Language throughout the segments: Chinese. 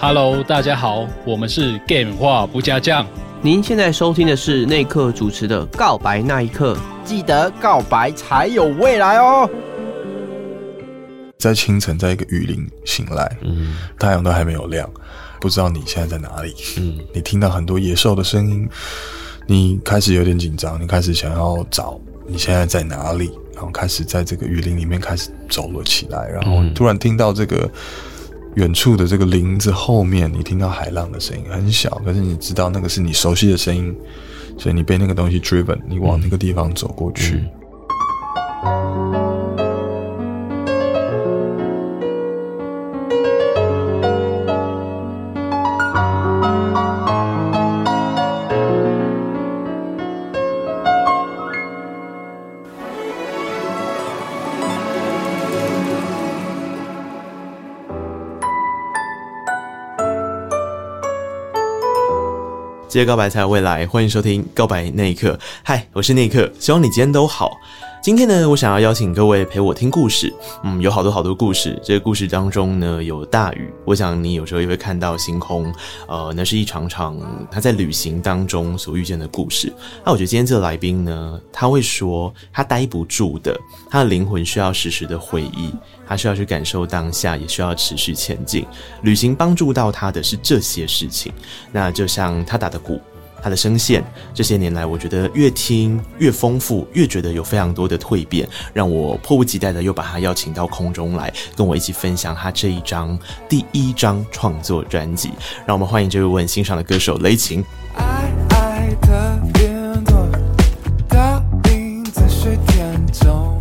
Hello，大家好，我们是 Game 话不加酱。您现在收听的是内克主持的《告白那一刻》，记得告白才有未来哦。在清晨，在一个雨林醒来，嗯，太阳都还没有亮，不知道你现在在哪里，嗯，你听到很多野兽的声音，你开始有点紧张，你开始想要找你现在在哪里，然后开始在这个雨林里面开始走了起来，然后突然听到这个。远处的这个林子后面，你听到海浪的声音很小，可是你知道那个是你熟悉的声音，所以你被那个东西 driven，你往那个地方走过去。嗯接告白才有未来，欢迎收听《告白那一刻》。嗨，我是那一刻，希望你今天都好。今天呢，我想要邀请各位陪我听故事。嗯，有好多好多故事。这个故事当中呢，有大雨。我想你有时候也会看到星空。呃，那是一场场他在旅行当中所遇见的故事。那我觉得今天这个来宾呢，他会说他待不住的，他的灵魂需要时时的回忆，他需要去感受当下，也需要持续前进。旅行帮助到他的是这些事情。那就像他打的鼓。他的声线这些年来，我觉得越听越丰富，越觉得有非常多的蜕变，让我迫不及待的又把他邀请到空中来，跟我一起分享他这一张第一张创作专辑。让我们欢迎这位我很欣赏的歌手雷晴。爱爱的云朵倒映在水天中，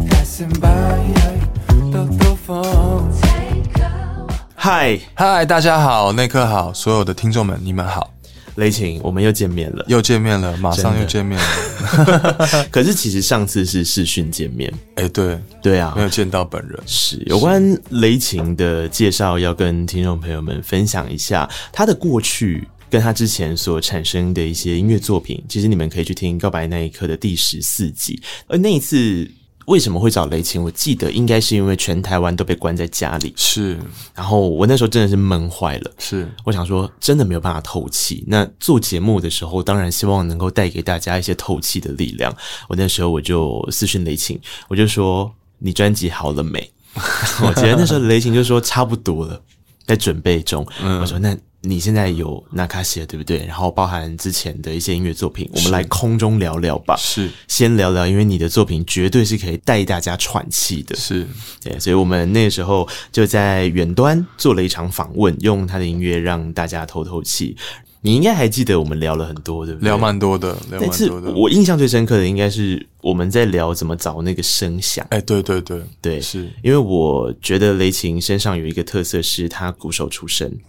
嗨嗨，大家好，内克好，所有的听众们，你们好。雷晴，我们又见面了，又见面了，马上又见面了。可是其实上次是视讯见面，哎、欸，对对啊，没有见到本人。是有关雷晴的介绍，要跟听众朋友们分享一下他的过去，跟他之前所产生的一些音乐作品。其实你们可以去听《告白那一刻》的第十四集，而那一次。为什么会找雷晴？我记得应该是因为全台湾都被关在家里，是。然后我那时候真的是闷坏了，是。我想说，真的没有办法透气。那做节目的时候，当然希望能够带给大家一些透气的力量。我那时候我就私讯雷晴，我就说：“你专辑好了没？” 我觉得那时候雷晴就说：“差不多了，在准备中。”嗯，我说：“那。”你现在有纳卡西了，对不对？然后包含之前的一些音乐作品，我们来空中聊聊吧。是，先聊聊，因为你的作品绝对是可以带大家喘气的。是，对，所以我们那个时候就在远端做了一场访问，用他的音乐让大家透透气。你应该还记得我们聊了很多，对不对？聊蛮多的，聊蛮多的。我印象最深刻的应该是我们在聊怎么找那个声响。哎，对对对对，是因为我觉得雷琴身上有一个特色，是他鼓手出身。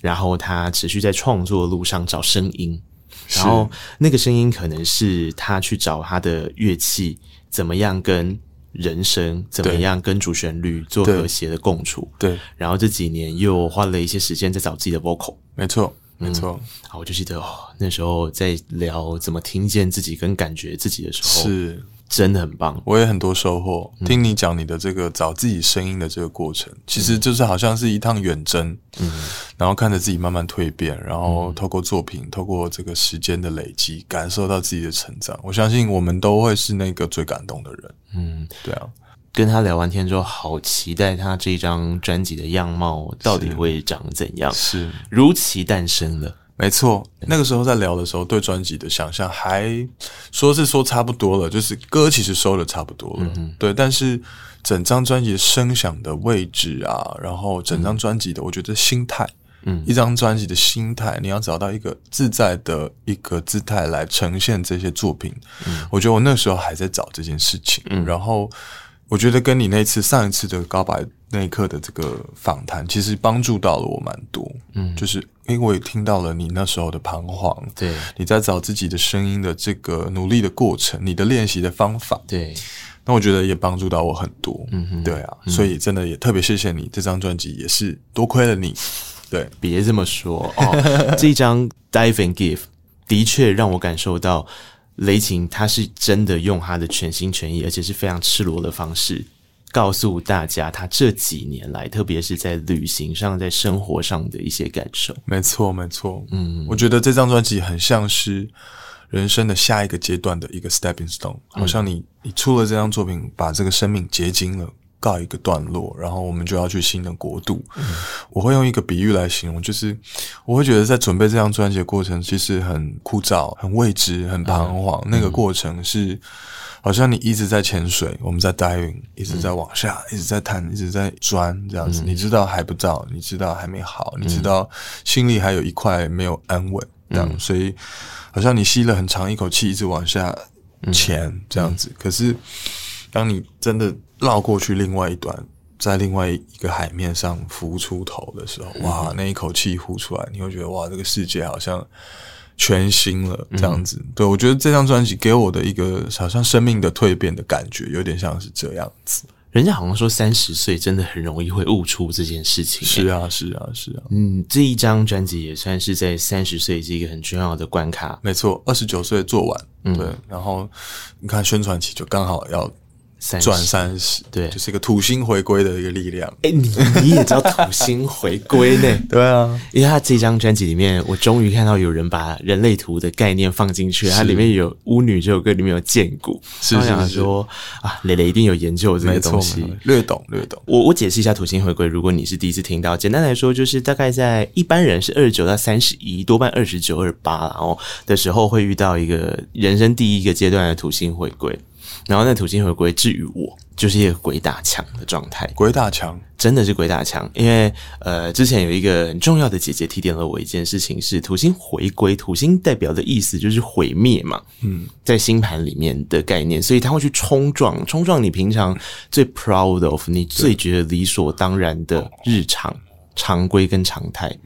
然后他持续在创作路上找声音，然后那个声音可能是他去找他的乐器怎么样跟人声，怎么样跟主旋律做和谐的共处。对，然后这几年又花了一些时间在找自己的 vocal。没错，没错。好，我就记得哦，那时候在聊怎么听见自己跟感觉自己的时候是。真的很棒，我也很多收获。听你讲你的这个找自己声音的这个过程，嗯、其实就是好像是一趟远征，嗯，然后看着自己慢慢蜕变，然后透过作品，嗯、透过这个时间的累积，感受到自己的成长。我相信我们都会是那个最感动的人。嗯，对啊。跟他聊完天之后，好期待他这张专辑的样貌到底会长怎样？是如期诞生了。没错，那个时候在聊的时候，对专辑的想象还说是说差不多了，就是歌其实收的差不多了，嗯、对。但是整张专辑的声响的位置啊，然后整张专辑的，我觉得心态，嗯，一张专辑的心态，你要找到一个自在的一个姿态来呈现这些作品，嗯，我觉得我那时候还在找这件事情，嗯，然后我觉得跟你那次上一次的告白那一刻的这个访谈，其实帮助到了我蛮多，嗯，就是。因为我也听到了你那时候的彷徨，对，你在找自己的声音的这个努力的过程，你的练习的方法，对，那我觉得也帮助到我很多，嗯哼，对啊，嗯、所以真的也特别谢谢你，这张专辑也是多亏了你，对，别这么说哦，这张 Dive and Give 的确让我感受到雷琴他是真的用他的全心全意，而且是非常赤裸的方式告诉大家他这几年来，特别是在旅行上、在生活上的一些感受。没错，没错。嗯，我觉得这张专辑很像是人生的下一个阶段的一个 stepping stone，好像你你出了这张作品，把这个生命结晶了。告一个段落，然后我们就要去新的国度。嗯、我会用一个比喻来形容，就是我会觉得在准备这张专辑的过程，其实很枯燥、很未知、很彷徨。嗯、那个过程是好像你一直在潜水，我们在 diving，一直在往下，嗯、一直在探，一直在钻，这样子。嗯、你知道还不到，你知道还没好，你知道心里还有一块没有安稳，这样。嗯、所以好像你吸了很长一口气，一直往下潜，这样子。嗯、可是当你真的绕过去另外一端，在另外一个海面上浮出头的时候，哇，那一口气呼出来，你会觉得哇，这个世界好像全新了，这样子。嗯、对，我觉得这张专辑给我的一个好像生命的蜕变的感觉，有点像是这样子。人家好像说三十岁真的很容易会悟出这件事情。是啊，是啊，是啊。嗯，这一张专辑也算是在三十岁是一个很重要的关卡。没错，二十九岁做完，嗯、对，然后你看宣传期就刚好要。转三十，对，就是一个土星回归的一个力量。哎、欸，你你也知道土星回归呢？对啊，因为他这张专辑里面，我终于看到有人把人类图的概念放进去。它里面有巫女这首歌，里面有剑骨。是，是，是，我想说啊，蕾蕾一定有研究这个东西，略懂略懂。我我解释一下土星回归，如果你是第一次听到，简单来说就是大概在一般人是二十九到三十一，多半二十九、二十八然后的时候会遇到一个人生第一个阶段的土星回归。然后那土星回归，至于我，就是一个鬼打墙的状态。鬼打墙，真的是鬼打墙。因为呃，之前有一个很重要的姐姐提点了我一件事情，是土星回归，土星代表的意思就是毁灭嘛。嗯，在星盘里面的概念，所以他会去冲撞，冲撞你平常最 proud of，你最觉得理所当然的日常常规跟常态，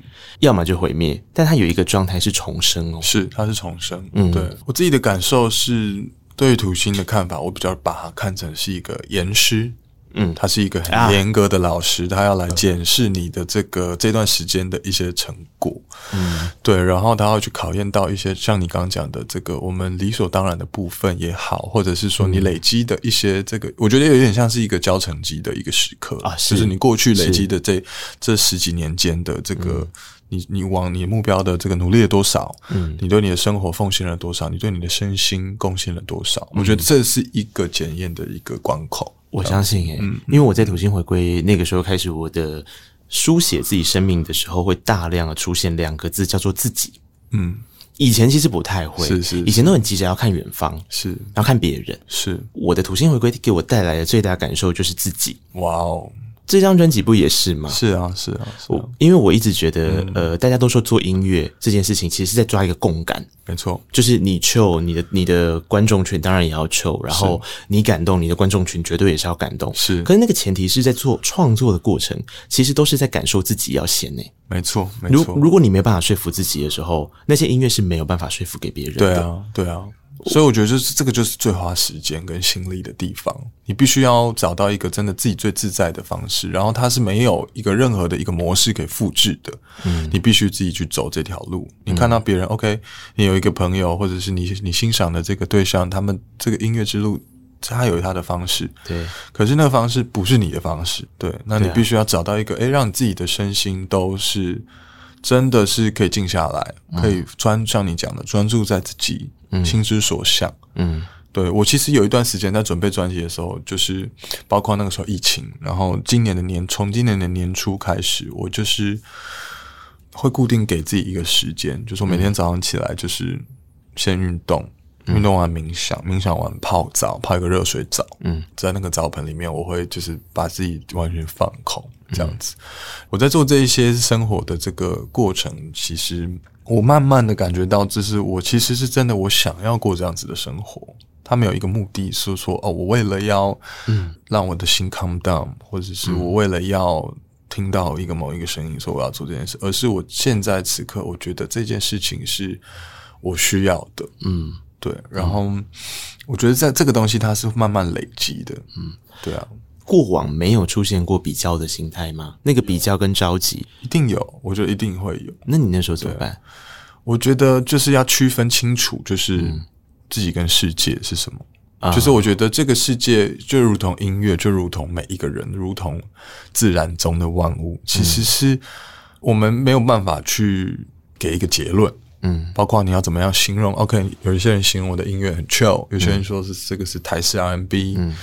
要么就毁灭，但它有一个状态是重生哦，是它是重生。嗯，对我自己的感受是。对土星的看法，我比较把它看成是一个严师，嗯，他是一个很严格的老师，啊、他要来检视你的这个这段时间的一些成果，嗯，对，然后他要去考验到一些像你刚刚讲的这个我们理所当然的部分也好，或者是说你累积的一些这个，嗯、我觉得有点像是一个交成绩的一个时刻啊，是。就是你过去累积的这是。这十几年间的这个。嗯你你往你目标的这个努力了多少？嗯，你对你的生活奉献了多少？你对你的身心贡献了多少？嗯、我觉得这是一个检验的一个关口。我相信、欸，嗯，因为我在土星回归那个时候开始，我的书写自己生命的时候，会大量的出现两个字，叫做自己。嗯，以前其实不太会，是，是是，以前都很急着要看远方，是，要看别人。是，我的土星回归给我带来的最大感受就是自己。哇哦。这张专辑不也是吗？是啊，是啊，是啊。我因为我一直觉得，嗯、呃，大家都说做音乐这件事情，其实是在抓一个共感。没错，就是你 chill，你的你的观众群当然也要 chill，然后你感动，你的观众群绝对也是要感动。是，可是那个前提是在做创作的过程，其实都是在感受自己要先呢。没错，没错。如如果你没办法说服自己的时候，那些音乐是没有办法说服给别人的。对啊，对啊。所以我觉得，就是这个，就是最花时间跟心力的地方。你必须要找到一个真的自己最自在的方式，然后它是没有一个任何的一个模式可以复制的。嗯，你必须自己去走这条路。你看到别人，OK，你有一个朋友，或者是你你欣赏的这个对象，他们这个音乐之路，他有他的方式。对，可是那个方式不是你的方式。对，那你必须要找到一个，诶，让你自己的身心都是真的是可以静下来，可以专像你讲的专注在自己。心之所向，嗯，对，我其实有一段时间在准备专辑的时候，就是包括那个时候疫情，然后今年的年，从今年的年初开始，我就是会固定给自己一个时间，就是我每天早上起来就是先运动，运动完冥想，冥想完泡澡，泡一个热水澡，嗯，在那个澡盆里面，我会就是把自己完全放空，这样子。我在做这一些生活的这个过程，其实。我慢慢的感觉到，就是我其实是真的，我想要过这样子的生活。他没有一个目的是说，哦，我为了要嗯让我的心 calm down，或者是我为了要听到一个某一个声音说我要做这件事，而是我现在此刻我觉得这件事情是我需要的。嗯，对。然后我觉得在这个东西它是慢慢累积的。嗯，对啊。过往没有出现过比较的心态吗？那个比较跟着急一定有，我觉得一定会有。那你那时候怎么办？我觉得就是要区分清楚，就是自己跟世界是什么。就是我觉得这个世界就如同音乐，就如同每一个人，如同自然中的万物，其实是我们没有办法去给一个结论。嗯，包括你要怎么样形容？OK，有一些人形容我的音乐很 chill，有些人说是这个是台式 R&B，嗯，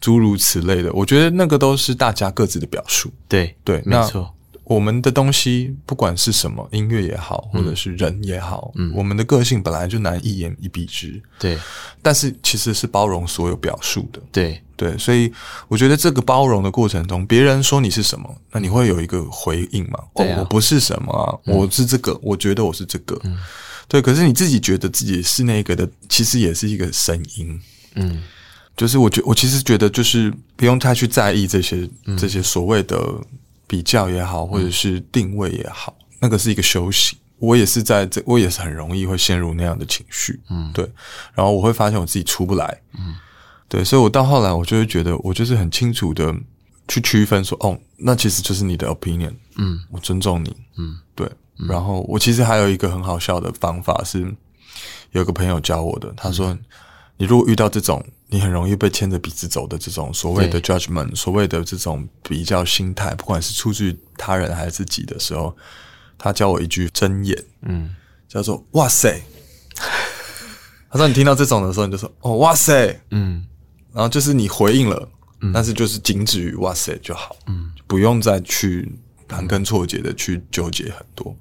诸如此类的。我觉得那个都是大家各自的表述。对对，没错。我们的东西不管是什么音乐也好，或者是人也好，嗯，我们的个性本来就难一言以蔽之。对，但是其实是包容所有表述的。对对，所以我觉得这个包容的过程中，别人说你是什么，那你会有一个回应嘛？哦，我不是什么啊，我是这个，我觉得我是这个。嗯，对，可是你自己觉得自己是那个的，其实也是一个声音。嗯，就是我觉我其实觉得就是不用太去在意这些这些所谓的。比较也好，或者是定位也好，嗯、那个是一个修行。我也是在这，我也是很容易会陷入那样的情绪，嗯，对。然后我会发现我自己出不来，嗯，对。所以我到后来，我就会觉得，我就是很清楚的去区分说，哦，那其实就是你的 opinion，嗯，我尊重你，嗯，对。然后我其实还有一个很好笑的方法是，有个朋友教我的，他说，嗯、你如果遇到这种。你很容易被牵着鼻子走的这种所谓的 judgment，所谓的这种比较心态，不管是出自他人还是自己的时候，他教我一句真言，嗯，叫做“哇塞”。他说：“你听到这种的时候，你就说‘哦，哇塞’，嗯，然后就是你回应了，嗯、但是就是仅止于‘哇塞’就好，嗯，不用再去盘根错节的去纠结很多。”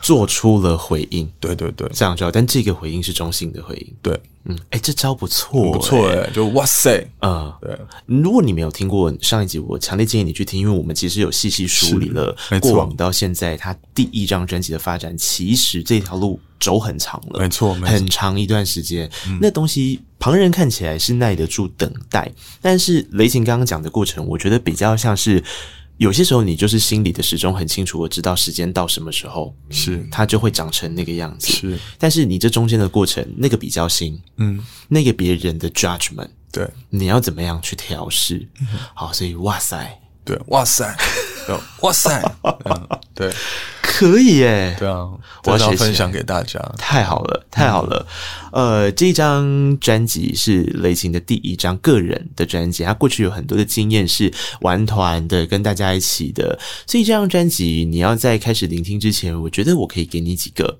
做出了回应，对对对，这样就好。但这个回应是中性的回应，对，嗯，哎，这招不错，不错哎，就哇塞，嗯，对。如果你没有听过上一集，我强烈建议你去听，因为我们其实有细细梳理了过往到现在他第一张专辑的发展，其实这条路走很长了，没错，很长一段时间。那东西旁人看起来是耐得住等待，但是雷琴刚刚讲的过程，我觉得比较像是。有些时候，你就是心里的时钟很清楚，我知道时间到什么时候，是。它就会长成那个样子。是，但是你这中间的过程，那个比较新，嗯，那个别人的 judgment，对，你要怎么样去调试？嗯、好，所以哇塞，对，哇塞，哇塞，嗯，对。可以耶，对啊，我要分享给大家，太好了，太好了。嗯、呃，这张专辑是雷琴的第一张个人的专辑，他过去有很多的经验是玩团的，跟大家一起的。所以这张专辑你要在开始聆听之前，我觉得我可以给你几个。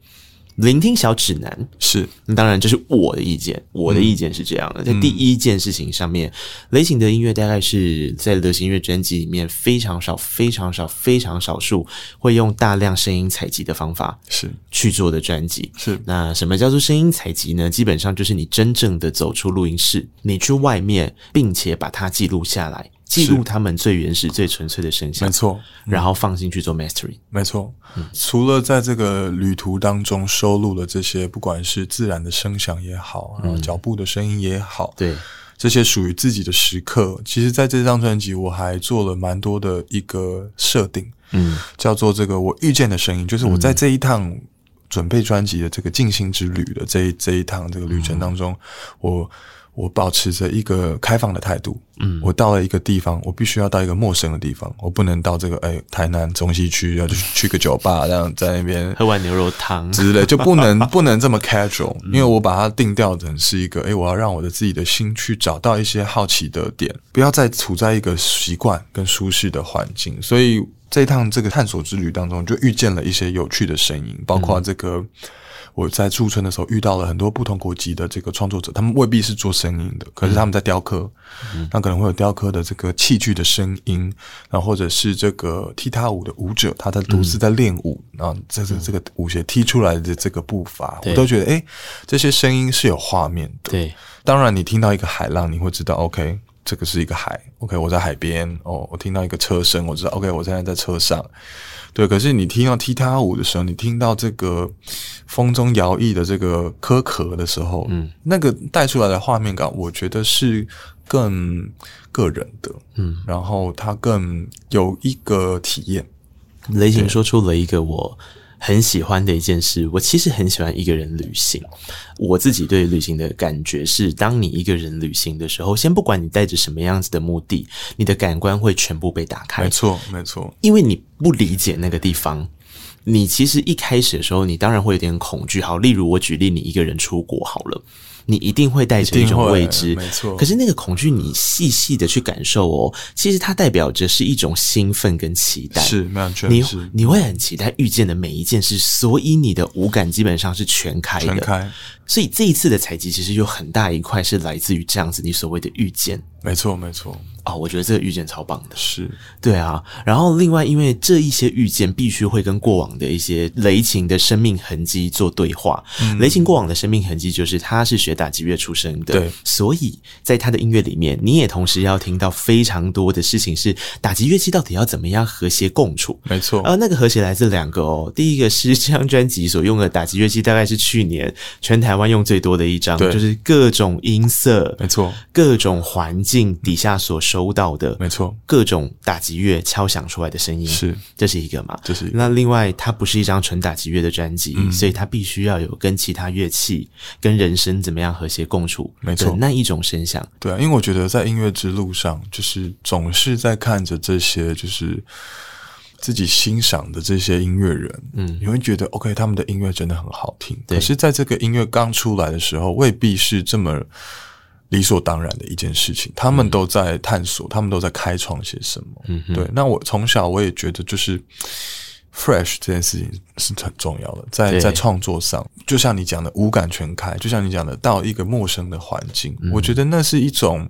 聆听小指南是，那当然这是我的意见，我的意见是这样的，嗯、在第一件事情上面，雷擎的音乐大概是在流行音乐专辑里面非常少、非常少、非常少数会用大量声音采集的方法是去做的专辑。是，那什么叫做声音采集呢？基本上就是你真正的走出录音室，你去外面，并且把它记录下来。记录他们最原始、最纯粹的声响，没错，然后放进去做 mastering，没错。嗯、除了在这个旅途当中收录了这些，不管是自然的声响也好，然后脚步的声音也好，对、嗯，这些属于自己的时刻。其实，在这张专辑，我还做了蛮多的一个设定，嗯，叫做这个我遇见的声音，就是我在这一趟准备专辑的这个静心之旅的这一这一趟这个旅程当中，嗯、我。我保持着一个开放的态度。嗯，我到了一个地方，我必须要到一个陌生的地方，我不能到这个哎、欸、台南中西区，要去 去个酒吧，这样在那边喝碗牛肉汤之类，就不能 不能这么 casual，因为我把它定调成是一个哎、欸，我要让我的自己的心去找到一些好奇的点，不要再处在一个习惯跟舒适的环境。所以这一趟这个探索之旅当中，就遇见了一些有趣的声音，包括这个。嗯我在驻村的时候遇到了很多不同国籍的这个创作者，他们未必是做声音的，可是他们在雕刻，嗯、那可能会有雕刻的这个器具的声音，然后或者是这个踢踏舞的舞者，他在独自在练舞，嗯、然后这是这个舞鞋踢出来的这个步伐，对。我都觉得诶，这些声音是有画面的。对，当然你听到一个海浪，你会知道 OK，这个是一个海，OK，我在海边哦，我听到一个车声，我知道 OK，我现在在车上。对，可是你听到踢踏舞的时候，你听到这个风中摇曳的这个壳壳的时候，嗯，那个带出来的画面感，我觉得是更个人的，嗯，然后它更有一个体验。雷霆说出了一个我。很喜欢的一件事，我其实很喜欢一个人旅行。我自己对旅行的感觉是，当你一个人旅行的时候，先不管你带着什么样子的目的，你的感官会全部被打开。没错，没错，因为你不理解那个地方。你其实一开始的时候，你当然会有点恐惧。好，例如我举例，你一个人出国好了。你一定会带着一种未知，没错。可是那个恐惧，你细细的去感受哦，其实它代表着是一种兴奋跟期待。是，你你会很期待遇见的每一件事，所以你的五感基本上是全开的。全开。所以这一次的采集，其实有很大一块是来自于这样子，你所谓的遇见。没错，没错。哦，我觉得这个遇见超棒的，是对啊。然后另外，因为这一些遇见必须会跟过往的一些雷琴的生命痕迹做对话。嗯、雷琴过往的生命痕迹就是他是学打击乐出身的，对，所以在他的音乐里面，你也同时要听到非常多的事情是打击乐器到底要怎么样和谐共处。没错，而那个和谐来自两个哦，第一个是这张专辑所用的打击乐器，大概是去年全台湾用最多的一张，就是各种音色，没错，各种环境底下所收到的。没错，各种打击乐敲响出来的声音是，这是一个嘛？这是。那另外，它不是一张纯打击乐的专辑，嗯，所以它必须要有跟其他乐器、跟人声怎么样和谐共处，没错，那一种声响。对啊，因为我觉得在音乐之路上，就是总是在看着这些，就是自己欣赏的这些音乐人，嗯，你会觉得 OK，他们的音乐真的很好听。可是，在这个音乐刚出来的时候，未必是这么。理所当然的一件事情，他们都在探索，嗯、他们都在开创些什么。嗯，对。那我从小我也觉得，就是 fresh 这件事情是很重要的，在在创作上，就像你讲的五感全开，就像你讲的到一个陌生的环境，嗯，我觉得那是一种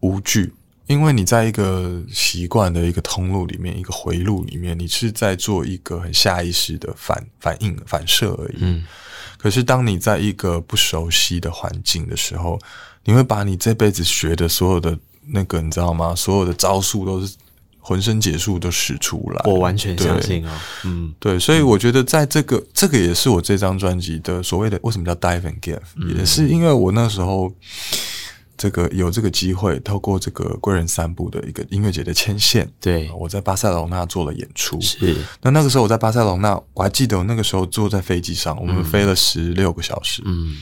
无惧，因为你在一个习惯的一个通路里面，一个回路里面，你是在做一个很下意识的反反应反射而已。嗯。可是当你在一个不熟悉的环境的时候，你会把你这辈子学的所有的那个，你知道吗？所有的招数都是浑身解数都使出来。我完全相信哦，嗯，对，所以我觉得在这个这个也是我这张专辑的所谓的为什么叫 Dive and Give，嗯，也是因为我那时候这个有这个机会，透过这个贵人散步的一个音乐节的牵线，对，我在巴塞隆纳做了演出。是，那那个时候我在巴塞隆纳，我还记得我那个时候坐在飞机上，我们飞了十六个小时，嗯。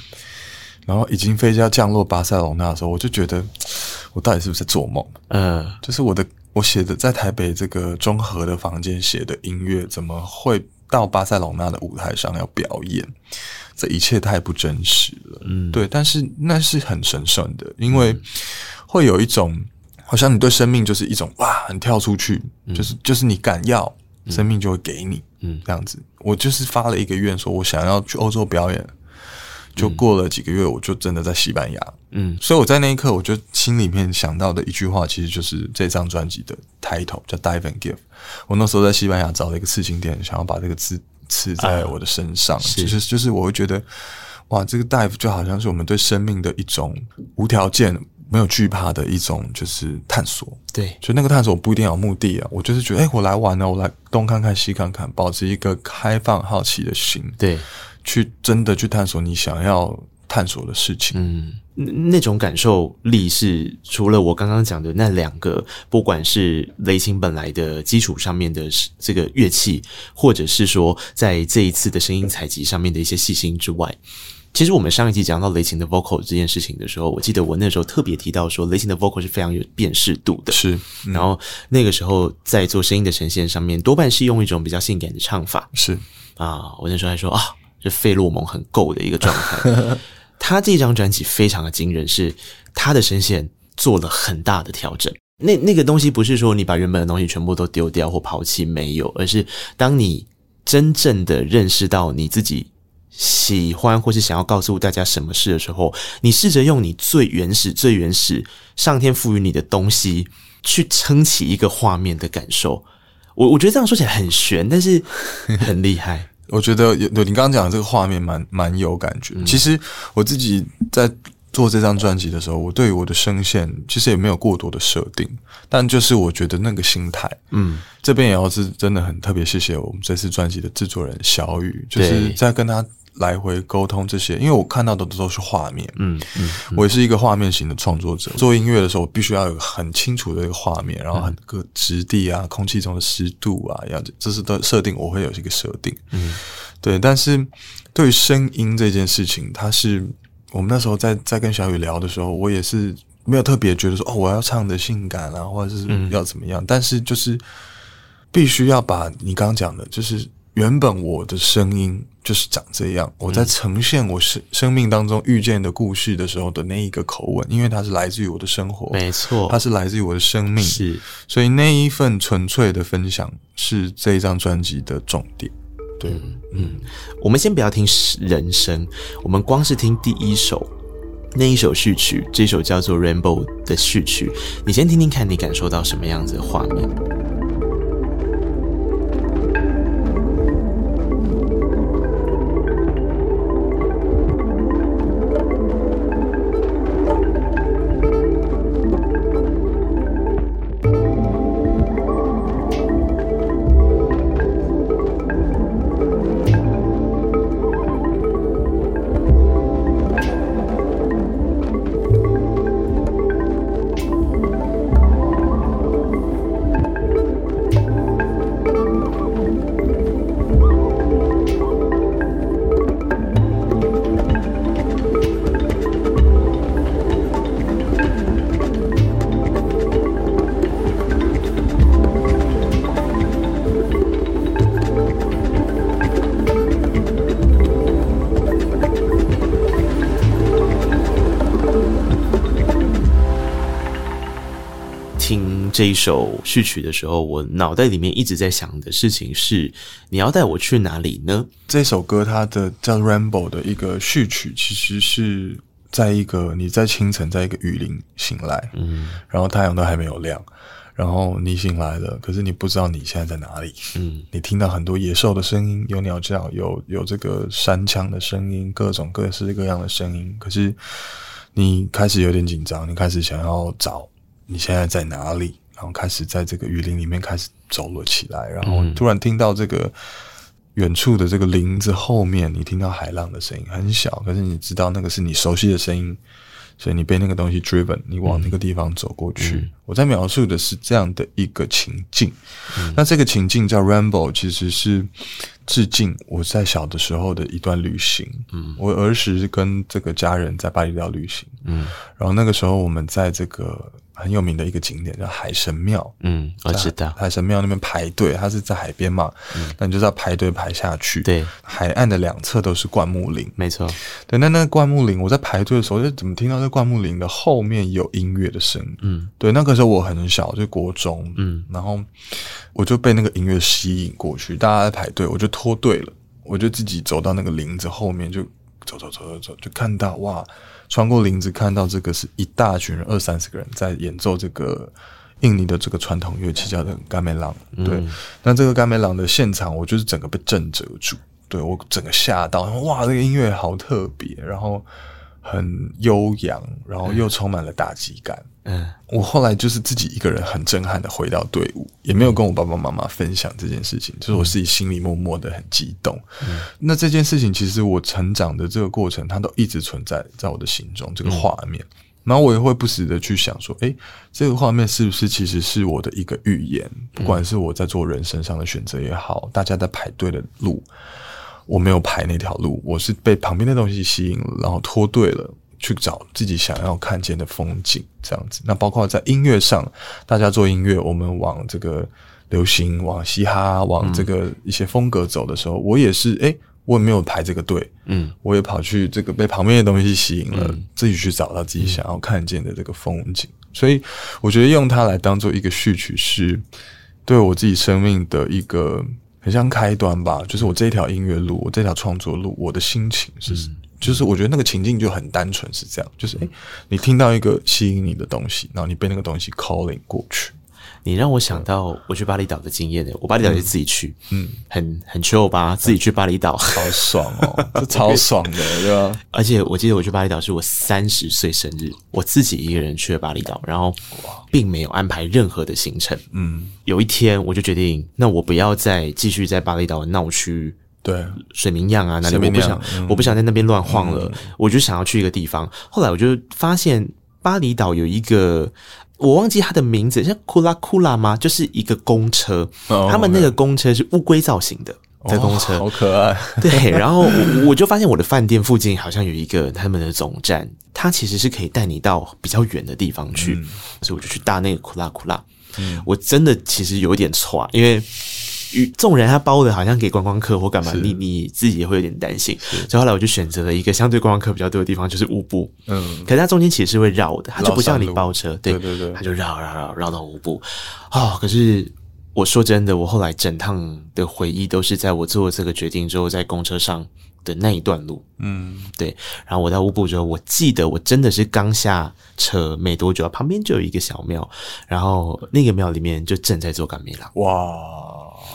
然后已经飞机要降落巴塞隆纳的时候，我就觉得 我到底是不是在做梦？嗯，就是我的我写的在台北这个中和的房间写的音乐，怎么会到巴塞隆纳的舞台上要表演？这一切太不真实了。嗯，对，但是那是很神圣的，因为会有一种好像你对生命就是一种哇，很跳出去，就是就是你敢要，生命就会给你。嗯，这样子，我就是发了一个愿，说我想要去欧洲表演。就过了几个月，我就真的在西班牙。嗯，所以我在那一刻，我就心里面想到的一句话，其实就是这张专辑的 title 叫 Dive and Give。我那时候在西班牙找了一个刺青店，想要把这个字刺在我的身上。其实就是我会觉得，哇，这个 Dive 就好像是我们对生命的一种无条件、没有惧怕的一种就是探索。对，就那个探索不一定有目的啊，我就是觉得，哎，我来玩呢，我来东看看西看看，保持一个开放好奇的心。对。去真的去探索你想要探索的事情，嗯，那种感受力是除了我刚刚讲的那两个，不管是雷琴本来的基础上面的这个乐器，或者是说在这一次的声音采集上面的一些细心之外，其实我们上一集讲到雷琴的 vocal 这件事情的时候，我记得我那时候特别提到说，雷琴的 vocal 是非常有辨识度的，是，嗯，然后那个时候在做声音的呈现上面，多半是用一种比较性感的唱法，是。啊，我那时候还说啊。是费洛蒙很够的一个状态。他这张专辑非常的惊人，是他的声线做了很大的调整。那那个东西不是说你把原本的东西全部都丢掉或抛弃，没有，而是当你真正的认识到你自己喜欢或是想要告诉大家什么事的时候，你试着用你最原始、最原始上天赋予你的东西去撑起一个画面的感受。我我觉得这样说起来很玄，但是很厉害。我觉得有有你刚刚讲的这个画面蛮蛮有感觉。其实我自己在做这张专辑的时候，我对于我的声线其实也没有过多的设定，但就是我觉得那个心态，嗯，这边也要是真的很特别谢谢我们这次专辑的制作人小雨，就是在跟他。来回沟通这些，因为我看到的都是画面，嗯嗯，我也是一个画面型的创作者。做音乐的时候，我必须要有很清楚的一个画面，然后很个质地啊，空气中的湿度啊，要这是的设定，我会有一个设定，嗯，对。但是对于声音这件事情，它是我们那时候在在跟小雨聊的时候，我也是没有特别觉得说哦，我要唱的性感啊，或者是要怎么样，但是就是必须要把你刚刚讲的，就是。原本我的声音就是长这样，我在呈现我生生命当中遇见的故事的时候的那一个口吻，因为它是来自于我的生活，没错，它是来自于我的生命，是，所以那一份纯粹的分享是这一张专辑的重点。对，嗯，嗯，我们先不要听人声，我们光是听第一首那一首序曲，这首叫做《Rainbow》的序曲，你先听听看，你感受到什么样子的画面？这一首序曲的时候，我脑袋里面一直在想的事情是：你要带我去哪里呢？这首歌它的叫《Rainbow》的一个序曲，其实是在一个你在清晨，在一个雨林醒来，嗯，然后太阳都还没有亮，然后你醒来了，可是你不知道你现在在哪里，嗯，你听到很多野兽的声音，有鸟叫，有有这个山枪的声音，各种各式各样的声音，可是你开始有点紧张，你开始想要找你现在在哪里。然后开始在这个雨林里面开始走了起来，然后突然听到这个远处的这个林子后面，你听到海浪的声音，很小，可是你知道那个是你熟悉的声音，所以你被那个东西 driven，你往那个地方走过去。嗯、我在描述的是这样的一个情境，嗯、那这个情境叫 Rainbow，其实是致敬我在小的时候的一段旅行。嗯，我儿时跟这个家人在巴厘岛旅行，嗯，然后那个时候我们在这个。很有名的一个景点叫海神庙，嗯，我知道。海神庙那边排队，它是在海边嘛，嗯，那你就是要排队排下去，对，海岸的两侧都是灌木林，没错，对，那那个灌木林，我在排队的时候就怎么听到这灌木林的后面有音乐的声音，嗯，对，那个时候我很小，就国中，嗯，然后我就被那个音乐吸引过去，大家在排队，我就脱队了，我就自己走到那个林子后面，就走走走走走，就看到哇。穿过林子，看到这个是一大群人，二三十个人在演奏这个印尼的这个传统乐器，叫做甘美朗。对，嗯、那这个甘美朗的现场，我就是整个被震折住，对，我整个吓到，哇，这个音乐好特别，然后很悠扬，然后又充满了打击感。嗯嗯，我后来就是自己一个人很震撼的回到队伍，也没有跟我爸爸妈妈分享这件事情，就是我自己心里默默的很激动。嗯，那这件事情其实我成长的这个过程，它都一直存在在我的心中，这个画面。然后我也会不时的去想说，诶，这个画面是不是其实是我的一个预言？不管是我在做人生上的选择也好，大家在排队的路，我没有排那条路，我是被旁边的东西吸引了，然后脱队了。去找自己想要看见的风景，这样子。那包括在音乐上，大家做音乐，我们往这个流行、往嘻哈、往这个一些风格走的时候，嗯、我也是，诶、欸，我也没有排这个队，嗯，我也跑去这个被旁边的东西吸引了，嗯、自己去找到自己想要看见的这个风景。嗯、所以，我觉得用它来当做一个序曲，是对我自己生命的一个很像开端吧。就是我这条音乐路，我这条创作路，我的心情是。嗯就是我觉得那个情境就很单纯，是这样，就是诶、欸，你听到一个吸引你的东西，然后你被那个东西 calling 过去。你让我想到我去巴厘岛的经验呢。我巴厘岛也是自己去，嗯，很很 chill 吧，自己去巴厘岛，好爽哦，这超爽的，对吧？而且我记得我去巴厘岛是我三十岁生日，我自己一个人去了巴厘岛，然后并没有安排任何的行程。嗯，有一天我就决定，那我不要再继续在巴厘岛闹区。对，水明漾啊，那里我不想，嗯、我不想在那边乱晃了，嗯、我就想要去一个地方。后来我就发现巴厘岛有一个，我忘记它的名字，像库拉库拉吗？就是一个公车，哦、他们那个公车是乌龟造型的，在公车、哦、好可爱。对，然后我就发现我的饭店附近好像有一个他们的总站，它其实是可以带你到比较远的地方去，嗯、所以我就去搭那个库拉库拉。嗯，我真的其实有一点错，因为。与纵然他包的好像给观光客或干嘛，你你自己也会有点担心。所以后来我就选择了一个相对观光客比较多的地方，就是乌布。嗯，可是它中间其实是会绕的，它就不像你包车，对对对对它就绕绕绕绕到乌布。哦，可是我说真的，我后来整趟的回忆都是在我做了这个决定之后，在公车上的那一段路。嗯，对。然后我到乌布之后，我记得我真的是刚下车没多久，旁边就有一个小庙，然后那个庙里面就正在做甘美郎。哇，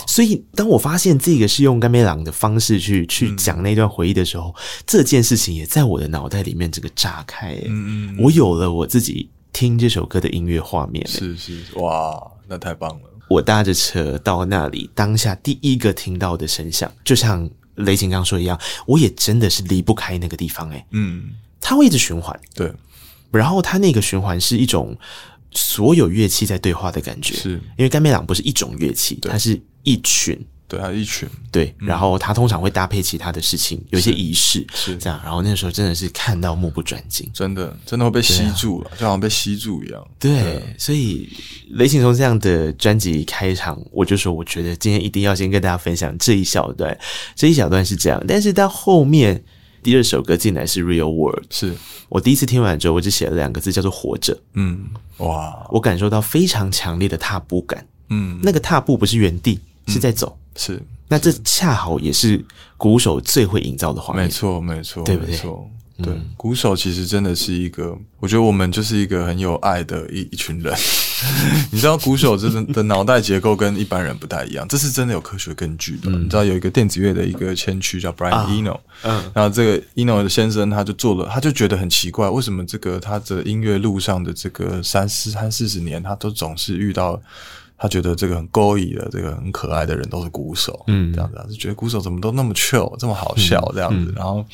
所以当我发现这个是用甘美郎的方式去去讲那段回忆的时候，这件事情也在我的脑袋里面这个炸开。嗯嗯，我有了我自己听这首歌的音乐画面。是是，哇，那太棒了。我搭着车到那里，当下第一个听到的声响，就像雷琴刚说一样，我也真的是离不开那个地方。诶，嗯，它会一直循环。对，然后它那个循环是一种所有乐器在对话的感觉。是因为干贝朗不是一种乐器，它是一群。对，它一群。对，然后他通常会搭配其他的事情，有一些仪式是这样。然后那时候真的是看到目不转睛，真的真的会被吸住了，就好像被吸住一样。对，所以雷晴从这样的专辑开场，我就说，我觉得今天一定要先跟大家分享这一小段。这一小段是这样，但是到后面第二首歌进来是《Real World》，是我第一次听完之后，我只写了两个字，叫做“活着”。嗯，哇，我感受到非常强烈的踏步感。嗯，那个踏步不是原地，是在走。是。那这恰好也是鼓手最会营造的画面，没错，没错，对不对？没错，对，鼓手其实真的是一个，我觉得我们就是一个很有爱的一一群人。你知道，鼓手真的的脑袋结构跟一般人不太一样，这是真的有科学根据的。你知道，有一个电子乐的一个先驱叫 Brian Eno，嗯，然后这个 Eno 的先生他就做了，他就觉得很奇怪，为什么这个他的音乐路上的这个三四三四十年，他都总是遇到。他觉得这个很勾引的、这个很可爱的人都是鼓手，嗯，这样子，他就觉得鼓手怎么都那么 chill，这么好笑，这样子，然后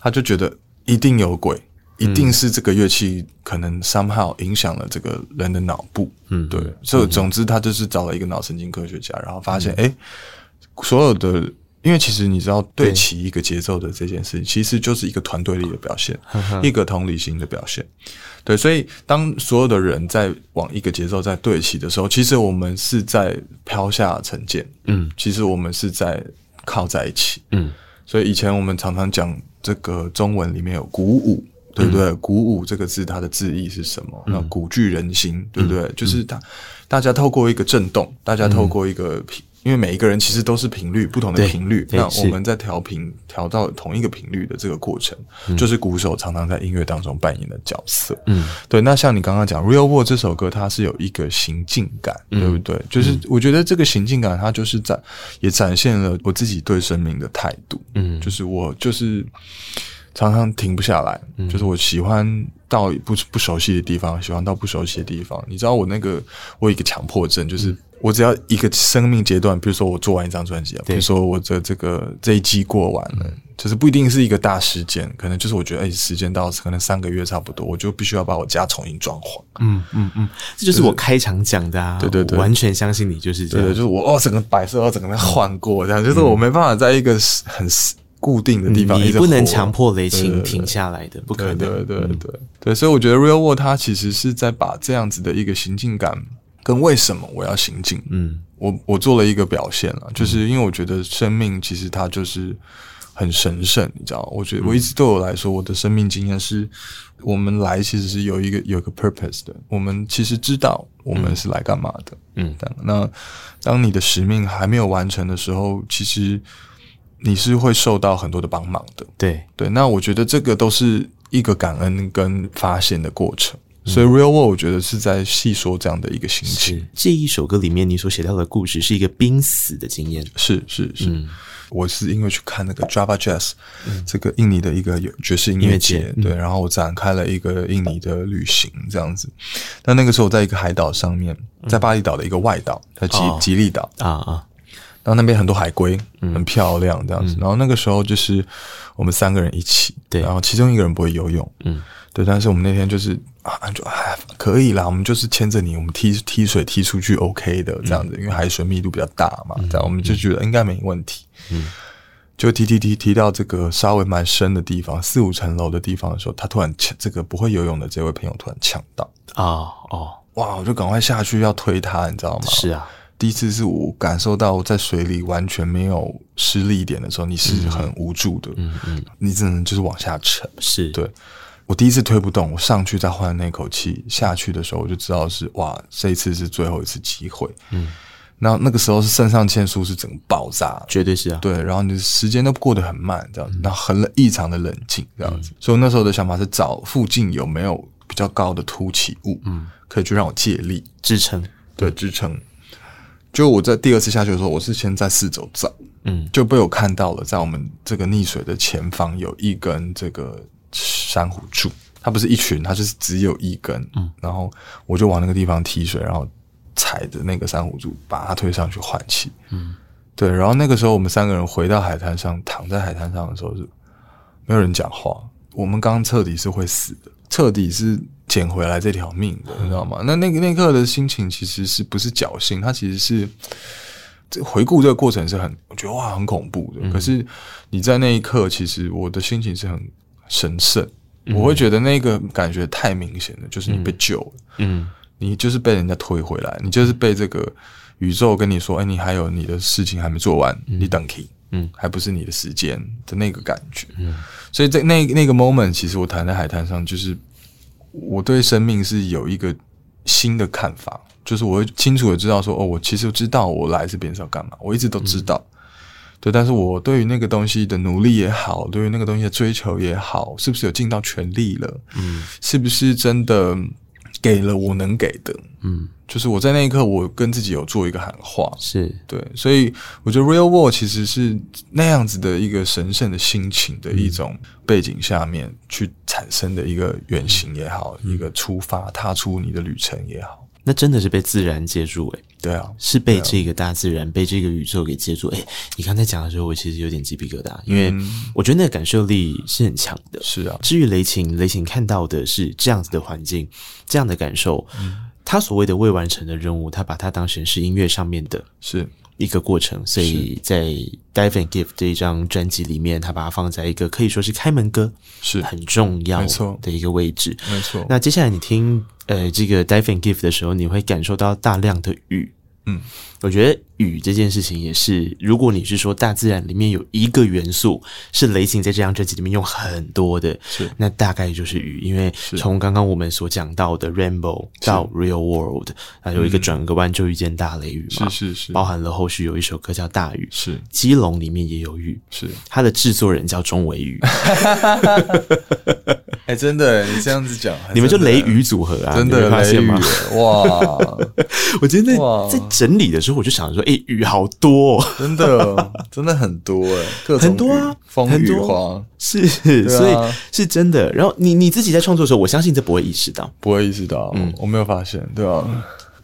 他就觉得一定有鬼，一定是这个乐器可能 somehow 影响了这个人的脑部，嗯，对，所以总之他就是找了一个脑神经科学家，然后发现，哎、嗯，所有的。因为其实你知道，对齐一个节奏的这件事情，其实就是一个团队力的表现，一个同理心的表现。对，所以当所有的人在往一个节奏在对齐的时候，其实我们是在飘下成见。嗯，其实我们是在靠在一起。嗯，所以以前我们常常讲这个中文里面有鼓舞，对不对？鼓舞这个字它的字义是什么？那鼓聚人心，对不对？就是大大家透过一个震动，大家透过一个因为每一个人其实都是频率不同的频率，那我们在调频调到同一个频率的这个过程，嗯、就是鼓手常常在音乐当中扮演的角色。嗯，对。那像你刚刚讲《Real World》这首歌，它是有一个行进感，嗯、对不对？就是我觉得这个行进感，它就是在也展现了我自己对生命的态度。嗯，就是我就是常常停不下来，嗯、就是我喜欢到不不熟悉的地方，喜欢到不熟悉的地方。你知道我那个我有一个强迫症，就是。嗯我只要一个生命阶段，比如说我做完一张专辑啊，比如说我的这个这一季过完了，就是不一定是一个大时间，可能就是我觉得哎，时间到可能三个月差不多，我就必须要把我家重新装潢。嗯嗯嗯，这就是我开场讲的啊，对对对，完全相信你就是这样，就是我哦，整个摆设要整个换过这样，就是我没办法在一个很固定的地方，你不能强迫雷晴停下来的，不可能。对对对对对，所以我觉得 Real World 它其实是在把这样子的一个行进感。跟为什么我要行进？嗯，我我做了一个表现了，就是因为我觉得生命其实它就是很神圣，你知道？我觉得我一直对我来说，我的生命经验是，我们来其实是有一个有一个 purpose 的，我们其实知道我们是来干嘛的。嗯，那当你的使命还没有完成的时候，其实你是会受到很多的帮忙的。对对，那我觉得这个都是一个感恩跟发现的过程。所以《Real World》我觉得是在细说这样的一个心情。这一首歌里面你所写到的故事是一个濒死的经验。是是是，嗯、我是因为去看那个 Java Jazz，、嗯、这个印尼的一个爵士音乐节，嗯、对，然后我展开了一个印尼的旅行这样子。但那个时候我在一个海岛上面，在巴厘岛的一个外岛，在吉、哦、吉利岛。啊啊，然后那边很多海龟，很漂亮这样子。嗯、然后那个时候就是我们三个人一起，对，然后其中一个人不会游泳，嗯。对，但是我们那天就是啊，就哎可以啦，我们就是牵着你，我们踢踢水踢出去，OK 的这样子，因为海水密度比较大嘛，这样我们就觉得应该没问题。嗯，就踢踢踢踢到这个稍微蛮深的地方，四五层楼的地方的时候，他突然呛，这个不会游泳的这位朋友突然呛到啊哦，哇！我就赶快下去要推他，你知道吗？是啊，第一次是我感受到在水里完全没有施力点的时候，你是很无助的，嗯嗯，你只能就是往下沉。是对，我第一次推不动，我上去再换那口气下去的时候，我就知道是哇，这一次是最后一次机会。嗯，那那个时候是肾上腺素是整个爆炸，绝对是啊。对，然后你的时间都过得很慢，这样子，然后很冷，异常的冷静，这样子。所以那时候的想法是找附近有没有比较高的凸起物，嗯，可以去让我借力支撑，对，支撑。就我在第二次下去的时候，我是先在四周找，嗯，就被我看到了，在我们这个溺水的前方有一根这个珊瑚柱，它不是一群，它就是只有一根，嗯，然后我就往那个地方踢水，然后踩着那个珊瑚柱把它推上去换气，嗯，对，然后那个时候我们三个人回到海滩上，躺在海滩上的时候是没有人讲话，我们刚彻底是会死的，彻底是。捡回来这条命的，你知道吗？那那个那刻的心情其实是不是侥幸？它其实是这回顾这个过程是很，我觉得哇，很恐怖的。可是你在那一刻，其实我的心情是很神圣。我会觉得那个感觉太明显了，就是你被救了，嗯，你就是被人家推回来，你就是被这个宇宙跟你说，哎，你还有你的事情还没做完，你等 key，嗯，还不是你的时间的那个感觉。嗯，所以在那那个 moment，其实我躺在海滩上，就是。我对生命是有一个新的看法，就是我会清楚的知道说，哦，我其实知道我来这边是要干嘛，我一直都知道，嗯、对。但是我对于那个东西的努力也好，对于那个东西的追求也好，是不是有尽到全力了？嗯，是不是真的给了我能给的？嗯。就是我在那一刻，我跟自己有做一个喊话，是对，所以我觉得 Real World 其实是那样子的一个神圣的心情的一种背景下面去产生的一个原型也好，嗯、一个出发踏出你的旅程也好，那真的是被自然接住诶、欸，对啊，是被这个大自然、被这个宇宙给接住。诶、欸，你刚才讲的时候，我其实有点鸡皮疙瘩，因为我觉得那个感受力是很强的。是啊，至于雷琴，雷琴看到的是这样子的环境，这样的感受。嗯他所谓的未完成的任务，他把它当成是音乐上面的是一个过程，所以在《Dive and Give》这一张专辑里面，他把它放在一个可以说是开门歌，是很重要的一个位置。没错。那接下来你听呃这个《Dive and Give》的时候，你会感受到大量的雨。嗯，我觉得雨这件事情也是，如果你是说大自然里面有一个元素是雷擎在这张专辑里面用很多的，是。那大概就是雨，因为从刚刚我们所讲到的 Rainbow 到 Real World，啊有一个转个弯就遇见大雷雨嘛，是是是，包含了后续有一首歌叫大雨，是。基隆里面也有雨，是。它的制作人叫钟维宇 哎，真的，你这样子讲，你们就雷雨组合啊，真的发现吗？哇，我今天在在。整理的时候，我就想说，雨好多，哦，真的，真的很多哎，各种雨，很多啊，风雨花是，啊、所以是真的。然后你你自己在创作的时候，我相信这不会意识到，不会意识到，嗯，我没有发现，对吧？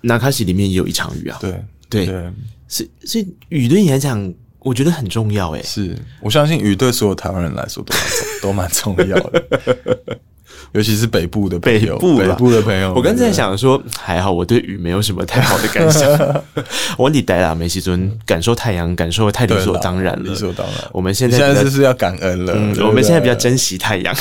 那卡西里面也有一场雨啊，对对，对。是是雨对你来讲，我觉得很重要，诶，是我相信雨对所有台湾人来说都蛮都蛮重要的。尤其是北部的朋友，北部，北部的朋友，我刚才在想说，还好我对雨没有什么太好的感想。我你待啦，梅西尊感受太阳，感受太理所当然了，理所当然。我们现在现在就是要感恩了，嗯，我们现在比较珍惜太阳。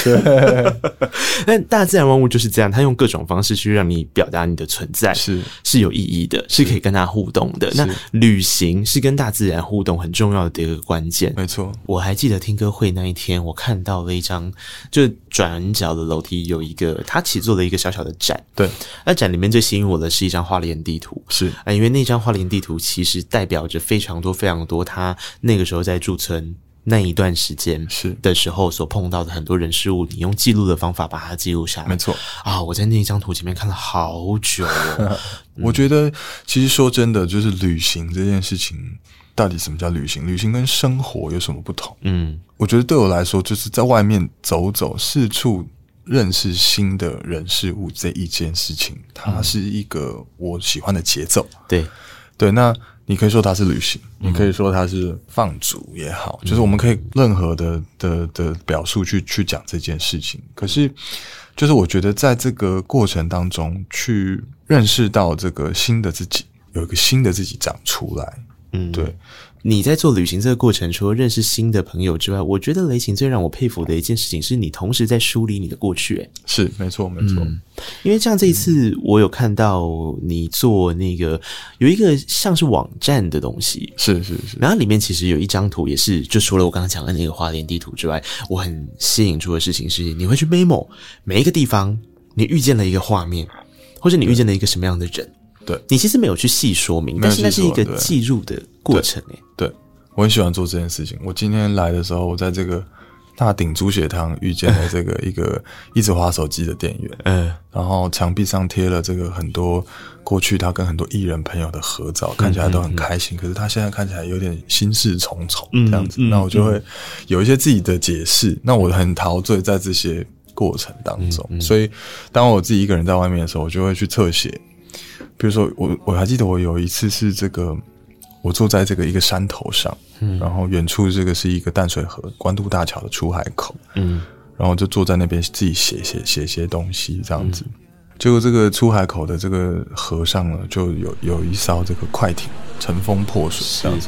但大自然万物就是这样，它用各种方式去让你表达你的存在，是是有意义的，是可以跟它互动的。那旅行是跟大自然互动很重要的一个关键。没错，我还记得听歌会那一天，我看到了一张就转角的楼梯。有一个，他起做了一个小小的展，对，那展里面最吸引我的是一张花莲地图，是。啊，因为那张花莲地图其实代表着非常多非常多，他那个时候在驻村那一段时间是。的时候所碰到的很多人事物，你用记录的方法把它记录下来，没错。啊，我在那一张图前面看了好久哦，我觉得其实说真的，就是旅行这件事情。到底什么叫旅行？旅行跟生活有什么不同？嗯，我觉得对我来说，就是在外面走走，四处认识新的人事物这一件事情，它是一个我喜欢的节奏。对，对。那你可以说它是旅行，你可以说它是放逐也好，就是我们可以任何的的的表述去去讲这件事情。可是，就是我觉得在这个过程当中，去认识到这个新的自己，有一个新的自己长出来。嗯，对。你在做旅行这个过程，除了认识新的朋友之外，我觉得雷擎最让我佩服的一件事情，是你同时在梳理你的过去。诶，是没错，没错、嗯。因为像这一次，我有看到你做那个有一个像是网站的东西，是是是。然后里面其实有一张图，也是就除了我刚刚讲的那个花莲地图之外，我很吸引住的事情是，你会去 memo 每一个地方，你遇见了一个画面，或者你遇见了一个什么样的人。对，你其实没有去细说明，但是那是一个记录的过程诶。对，我很喜欢做这件事情。我今天来的时候，我在这个大鼎猪血汤遇见了这个一个一直滑手机的店员，嗯，然后墙壁上贴了这个很多过去他跟很多艺人朋友的合照，看起来都很开心。可是他现在看起来有点心事重重这样子，那我就会有一些自己的解释。那我很陶醉在这些过程当中，所以当我自己一个人在外面的时候，我就会去侧写。比如说，我我还记得我有一次是这个，我坐在这个一个山头上，嗯，然后远处这个是一个淡水河关渡大桥的出海口，嗯，然后就坐在那边自己写写写些东西这样子，结果这个出海口的这个河上呢，就有有一艘这个快艇乘风破水这样子，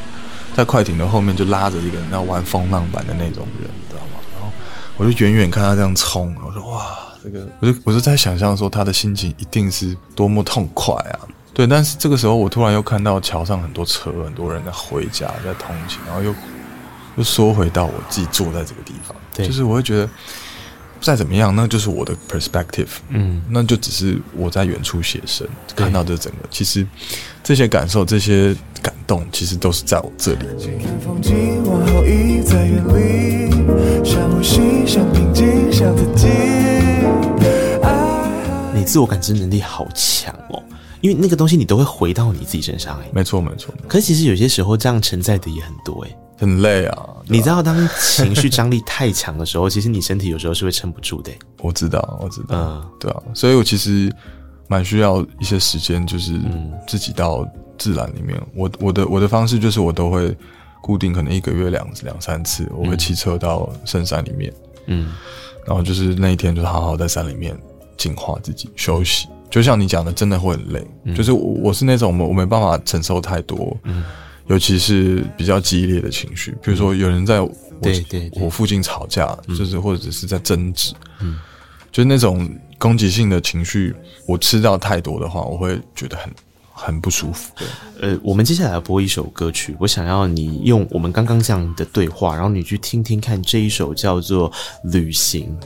在快艇的后面就拉着一个人要玩风浪板的那种人，你知道吗？然后我就远远看他这样冲，我说哇。这个，我就我就在想象说他的心情一定是多么痛快啊！对，但是这个时候我突然又看到桥上很多车，很多人在回家，在通勤，然后又又缩回到我自己坐在这个地方，对，就是我会觉得再怎么样，那就是我的 perspective，嗯，那就只是我在远处写生看到这整个，其实这些感受、这些感动，其实都是在我这里。你自我感知能力好强哦，因为那个东西你都会回到你自己身上哎。没错没错，可是其实有些时候这样承载的也很多哎，很累啊。你知道当情绪张力太强的时候，其实你身体有时候是会撑不住的。我知道我知道，嗯，对啊，所以我其实蛮需要一些时间，就是自己到自然里面。我我的我的方式就是我都会固定可能一个月两两三次，我会骑车到深山里面。嗯，然后就是那一天，就是好好在山里面净化自己，休息。就像你讲的，真的会很累。嗯、就是我，我是那种我我没办法承受太多，嗯，尤其是比较激烈的情绪，比如说有人在我我附近吵架，嗯、就是或者是在争执，嗯，就是那种攻击性的情绪，我吃到太多的话，我会觉得很。很不舒服。呃，我们接下来要播一首歌曲，我想要你用我们刚刚这样的对话，然后你去听听看这一首叫做《旅行》。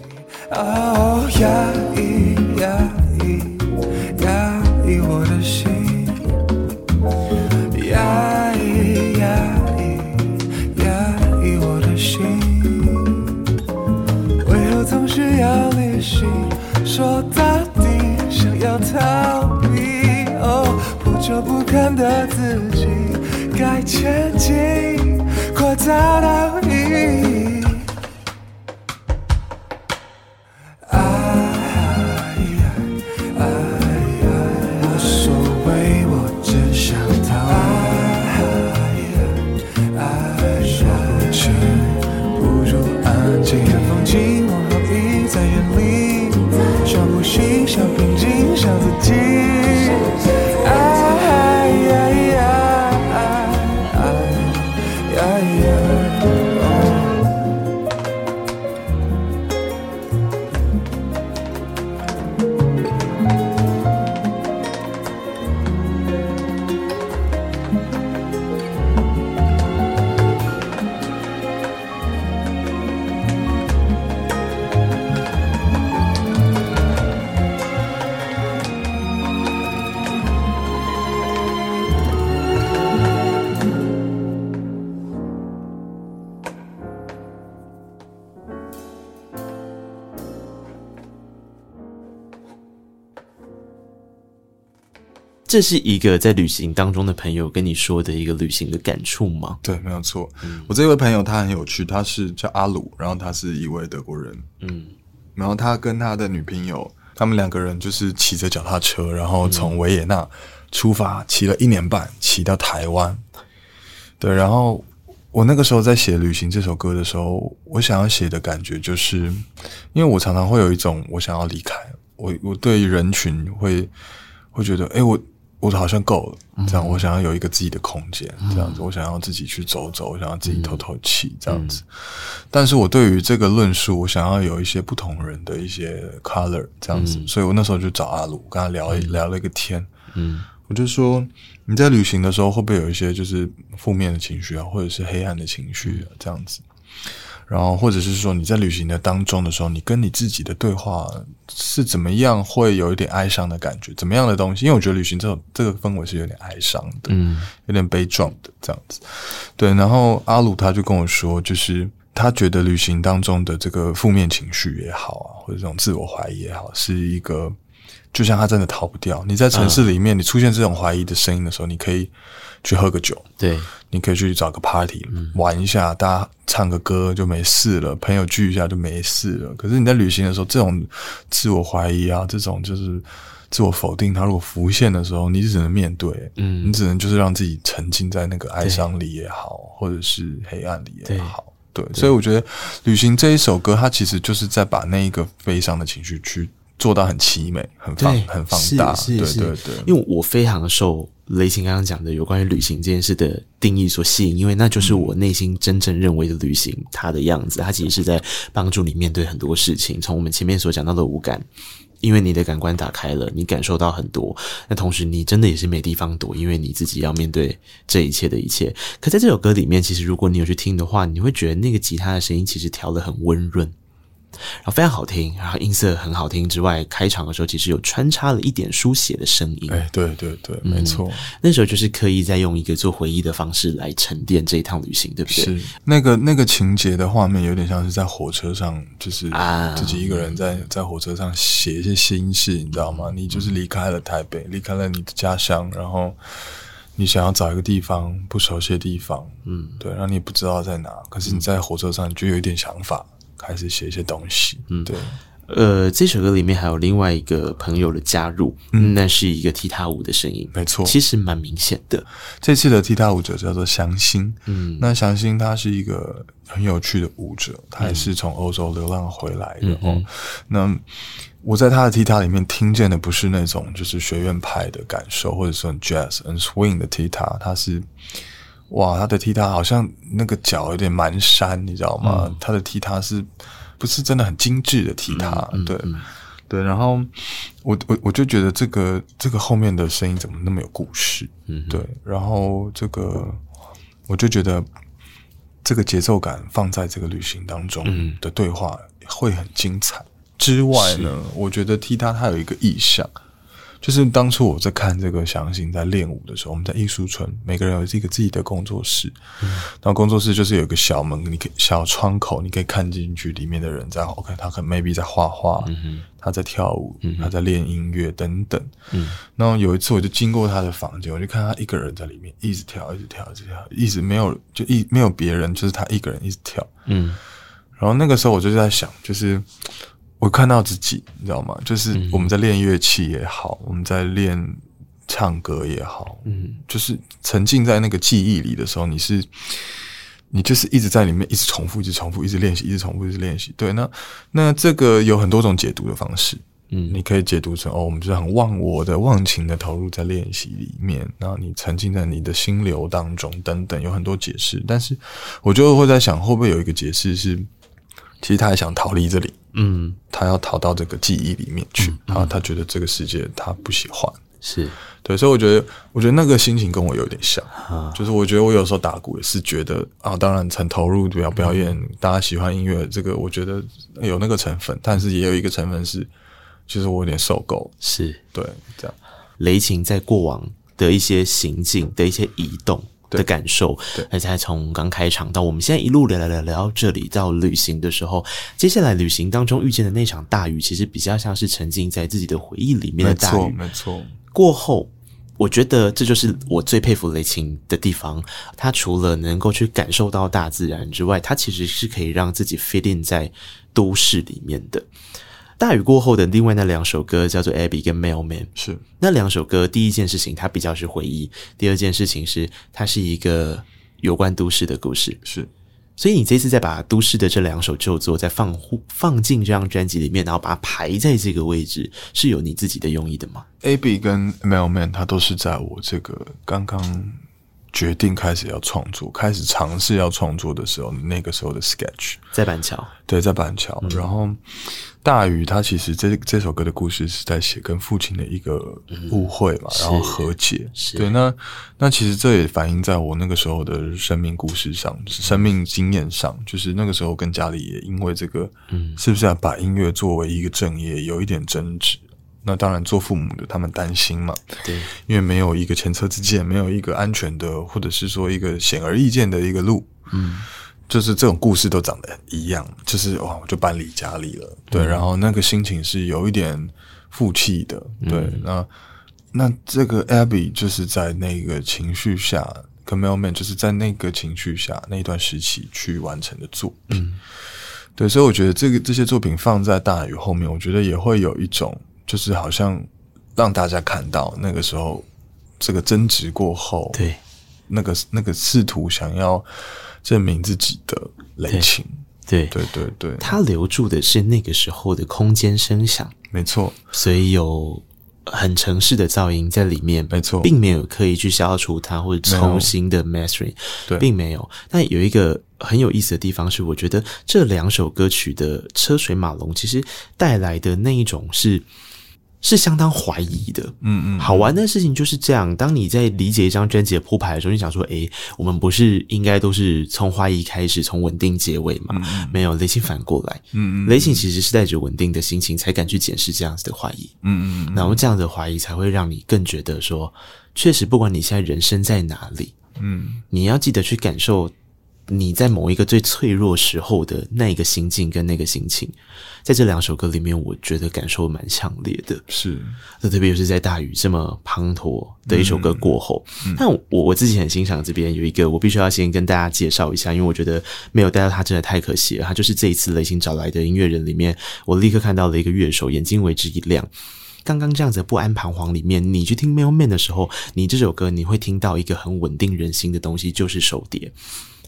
哦，压抑，压抑，压抑我的心，压抑，压抑，压抑我的心，为何总是要旅行？说到底，想要逃避。就不堪的自己，该前进，或找到意义。爱爱爱爱，无所谓，我只想他爱爱，生气不如安静看风景，我好疲在远离，想呼吸，想平静，想自己。这是一个在旅行当中的朋友跟你说的一个旅行的感触吗？对，没有错。嗯，我这位朋友他很有趣，他是叫阿鲁，然后他是一位德国人。嗯，然后他跟他的女朋友，他们两个人就是骑着脚踏车，然后从维也纳出发，骑了一年半，骑到台湾。对，然后我那个时候在写《旅行》这首歌的时候，我想要写的感觉就是，因为我常常会有一种我想要离开，我我对人群会会觉得，哎，我。我好像够了，这样我想要有一个自己的空间，这样子我想要自己去走走，我想要自己透透气，这样子。但是我对于这个论述，我想要有一些不同人的一些 color，这样子。所以我那时候就找阿鲁，跟他聊一聊了一个天。嗯，我就说你在旅行的时候会不会有一些就是负面的情绪啊，或者是黑暗的情绪啊，这样子。然后，或者是说你在旅行的当中的时候，你跟你自己的对话是怎么样？会有一点哀伤的感觉，怎么样的东西？因为我觉得旅行这种这个氛围是有点哀伤的，嗯，有点悲壮的这样子。对，然后阿鲁他就跟我说，就是他觉得旅行当中的这个负面情绪也好啊，或者这种自我怀疑也好，是一个就像他真的逃不掉。你在城市里面，你出现这种怀疑的声音的时候，你可以去喝个酒，对。你可以去找个 party 玩一下，大家唱个歌就没事了，朋友聚一下就没事了。可是你在旅行的时候，这种自我怀疑啊，这种就是自我否定，它如果浮现的时候，你只能面对，嗯，你只能就是让自己沉浸在那个哀伤里也好，或者是黑暗里也好，对。对，所以我觉得旅行这一首歌，它其实就是在把那一个悲伤的情绪去做到很凄美、很放、很放大。对对对，因为我非常受。雷晴刚刚讲的有关于旅行这件事的定义所吸引，因为那就是我内心真正认为的旅行它的样子。它其实是在帮助你面对很多事情。从我们前面所讲到的五感，因为你的感官打开了，你感受到很多。那同时，你真的也是没地方躲，因为你自己要面对这一切的一切。可在这首歌里面，其实如果你有去听的话，你会觉得那个吉他的声音其实调得很温润。然后非常好听，然后音色很好听之外，开场的时候其实有穿插了一点书写的声音。哎，对对对，没错，嗯，那时候就是刻意在用一个做回忆的方式来沉淀这一趟旅行，对不对？是那个那个情节的画面，有点像是在火车上，就是自己一个人在在火车上写一些心事，你知道吗？你就是离开了台北，离开了你的家乡，然后你想要找一个地方，不熟悉的地方，嗯，对，然后你不知道在哪，可是你在火车上你就有一点想法。开始写一些东西，嗯，对，呃，这首歌里面还有另外一个朋友的加入，嗯，那是一个踢踏舞的声音，没错，其实蛮明显的。这次的踢踏舞者叫做祥星，嗯，那祥星他是一个很有趣的舞者，他也是从欧洲流浪回来的哦。嗯，那我在他的踢踏里面听见的不是那种就是学院派的感受，或者说 jazz and swing 的踢踏，他是。哇，他的踢踏好像那个脚有点蹒跚，你知道吗？嗯、他的踢踏是不是真的很精致的踢踏？嗯嗯、对，对。然后我我我就觉得这个这个后面的声音怎么那么有故事？嗯，对。然后这个我就觉得这个节奏感放在这个旅行当中的对话会很精彩。之外呢，我觉得踢踏它有一个意象。就是当初我在看这个祥星在练舞的时候，我们在艺术村，每个人有一个自己的工作室，嗯、然后工作室就是有一个小门，你可以小窗口，你可以看进去里面的人在 OK，他可能 maybe 在画画，嗯、他在跳舞，嗯、他在练音乐等等。嗯，然后有一次我就经过他的房间，我就看他一个人在里面一直跳，一直跳，一直跳，一直没有就一没有别人，就是他一个人一直跳。嗯，然后那个时候我就在想，就是。我看到自己，你知道吗？就是我们在练乐器也好，嗯、我们在练唱歌也好，嗯，就是沉浸在那个记忆里的时候，你是你就是一直在里面，一直重复，一直重复，一直练习，一直重复，一直练习。对，那那这个有很多种解读的方式，嗯，你可以解读成哦，我们就是很忘我的、忘情的投入在练习里面，然后你沉浸在你的心流当中，等等，有很多解释。但是我就会在想，会不会有一个解释是，其实他还想逃离这里。嗯，他要逃到这个记忆里面去，然后他觉得这个世界他不喜欢，是。对，所以我觉得，我觉得那个心情跟我有点像，就是我觉得我有时候打鼓也是觉得啊，当然很投入表表演，大家喜欢音乐，这个我觉得有那个成分，但是也有一个成分是，其实我有点受够，是。对这样。雷琴在过往的一些行径的一些移动。的感受，而且从刚开场到我们现在一路聊聊聊聊到这里，到旅行的时候，接下来旅行当中遇见的那场大雨，其实比较像是沉浸在自己的回忆里面的大雨。没错，没错。过后，我觉得这就是我最佩服雷晴的地方。他除了能够去感受到大自然之外，他其实是可以让自己 fit in 在都市里面的。大雨过后的另外那两首歌叫做《Abby》跟《Mailman》，是那两首歌。第一件事情，它比较是回忆；第二件事情是，它是一个有关都市的故事。是所以你这次再把都市的这两首旧作再放放进这张专辑里面，然后把它排在这个位置，是有你自己的用意的吗 Abby 跟 Mailman 它都是在我这个刚刚。决定开始要创作，开始尝试要创作的时候，那个时候的 sketch 在板桥，对，在板桥。嗯、然后大雨他其实这这首歌的故事是在写跟父亲的一个误会嘛，嗯、然后和解。对，那那其实这也反映在我那个时候的生命故事上，就是、生命经验上，就是那个时候跟家里也因为这个，嗯，是不是要把音乐作为一个正业，有一点争执。那当然，做父母的他们担心嘛，对，因为没有一个前车之鉴，没有一个安全的，或者是说一个显而易见的一个路，嗯，就是这种故事都长得一样，就是哇，我就搬离家里了，对，嗯、然后那个心情是有一点负气的，对，嗯、那那这个 Abby 就是在那个情绪下，跟 Mailman 就是在那个情绪下那一段时期去完成的作品，嗯，对，所以我觉得这个这些作品放在大雨后面，我觉得也会有一种。就是好像让大家看到那个时候，这个争执过后，对，那个那个试图想要证明自己的雷情，对。对。对对，他留住的是那个时候的空间声响，没错，所以有很城市的噪音在里面，没错，并没有刻意去消除它或者重新的 mastering，对，并没有。但有一个很有意思的地方是，我觉得这两首歌曲的车水马龙，其实带来的那一种是。是相当怀疑的，嗯嗯。好玩的事情就是这样，当你在理解一张专辑的铺排的时候，你想说，诶，我们不是应该都是从怀疑开始，从稳定结尾吗？嗯、没有，雷琴反过来，嗯嗯。雷琴其实是带着稳定的心情才敢去检视这样子的怀疑，嗯嗯。然后这样的怀疑才会让你更觉得说，确实，不管你现在人生在哪里，嗯，你要记得去感受。你在某一个最脆弱时候的那个心境跟那个心情，在这两首歌里面，我觉得感受蛮强烈的。是，那特别是在大雨这么滂沱的一首歌过后，嗯嗯、但我我自己很欣赏这边有一个，我必须要先跟大家介绍一下，因为我觉得没有带到他真的太可惜了。他就是这一次雷星找来的音乐人里面，我立刻看到了一个乐手，眼睛为之一亮。刚刚这样子不安彷徨里面，你去听 Mailman 的时候，你这首歌你会听到一个很稳定人心的东西，就是手碟。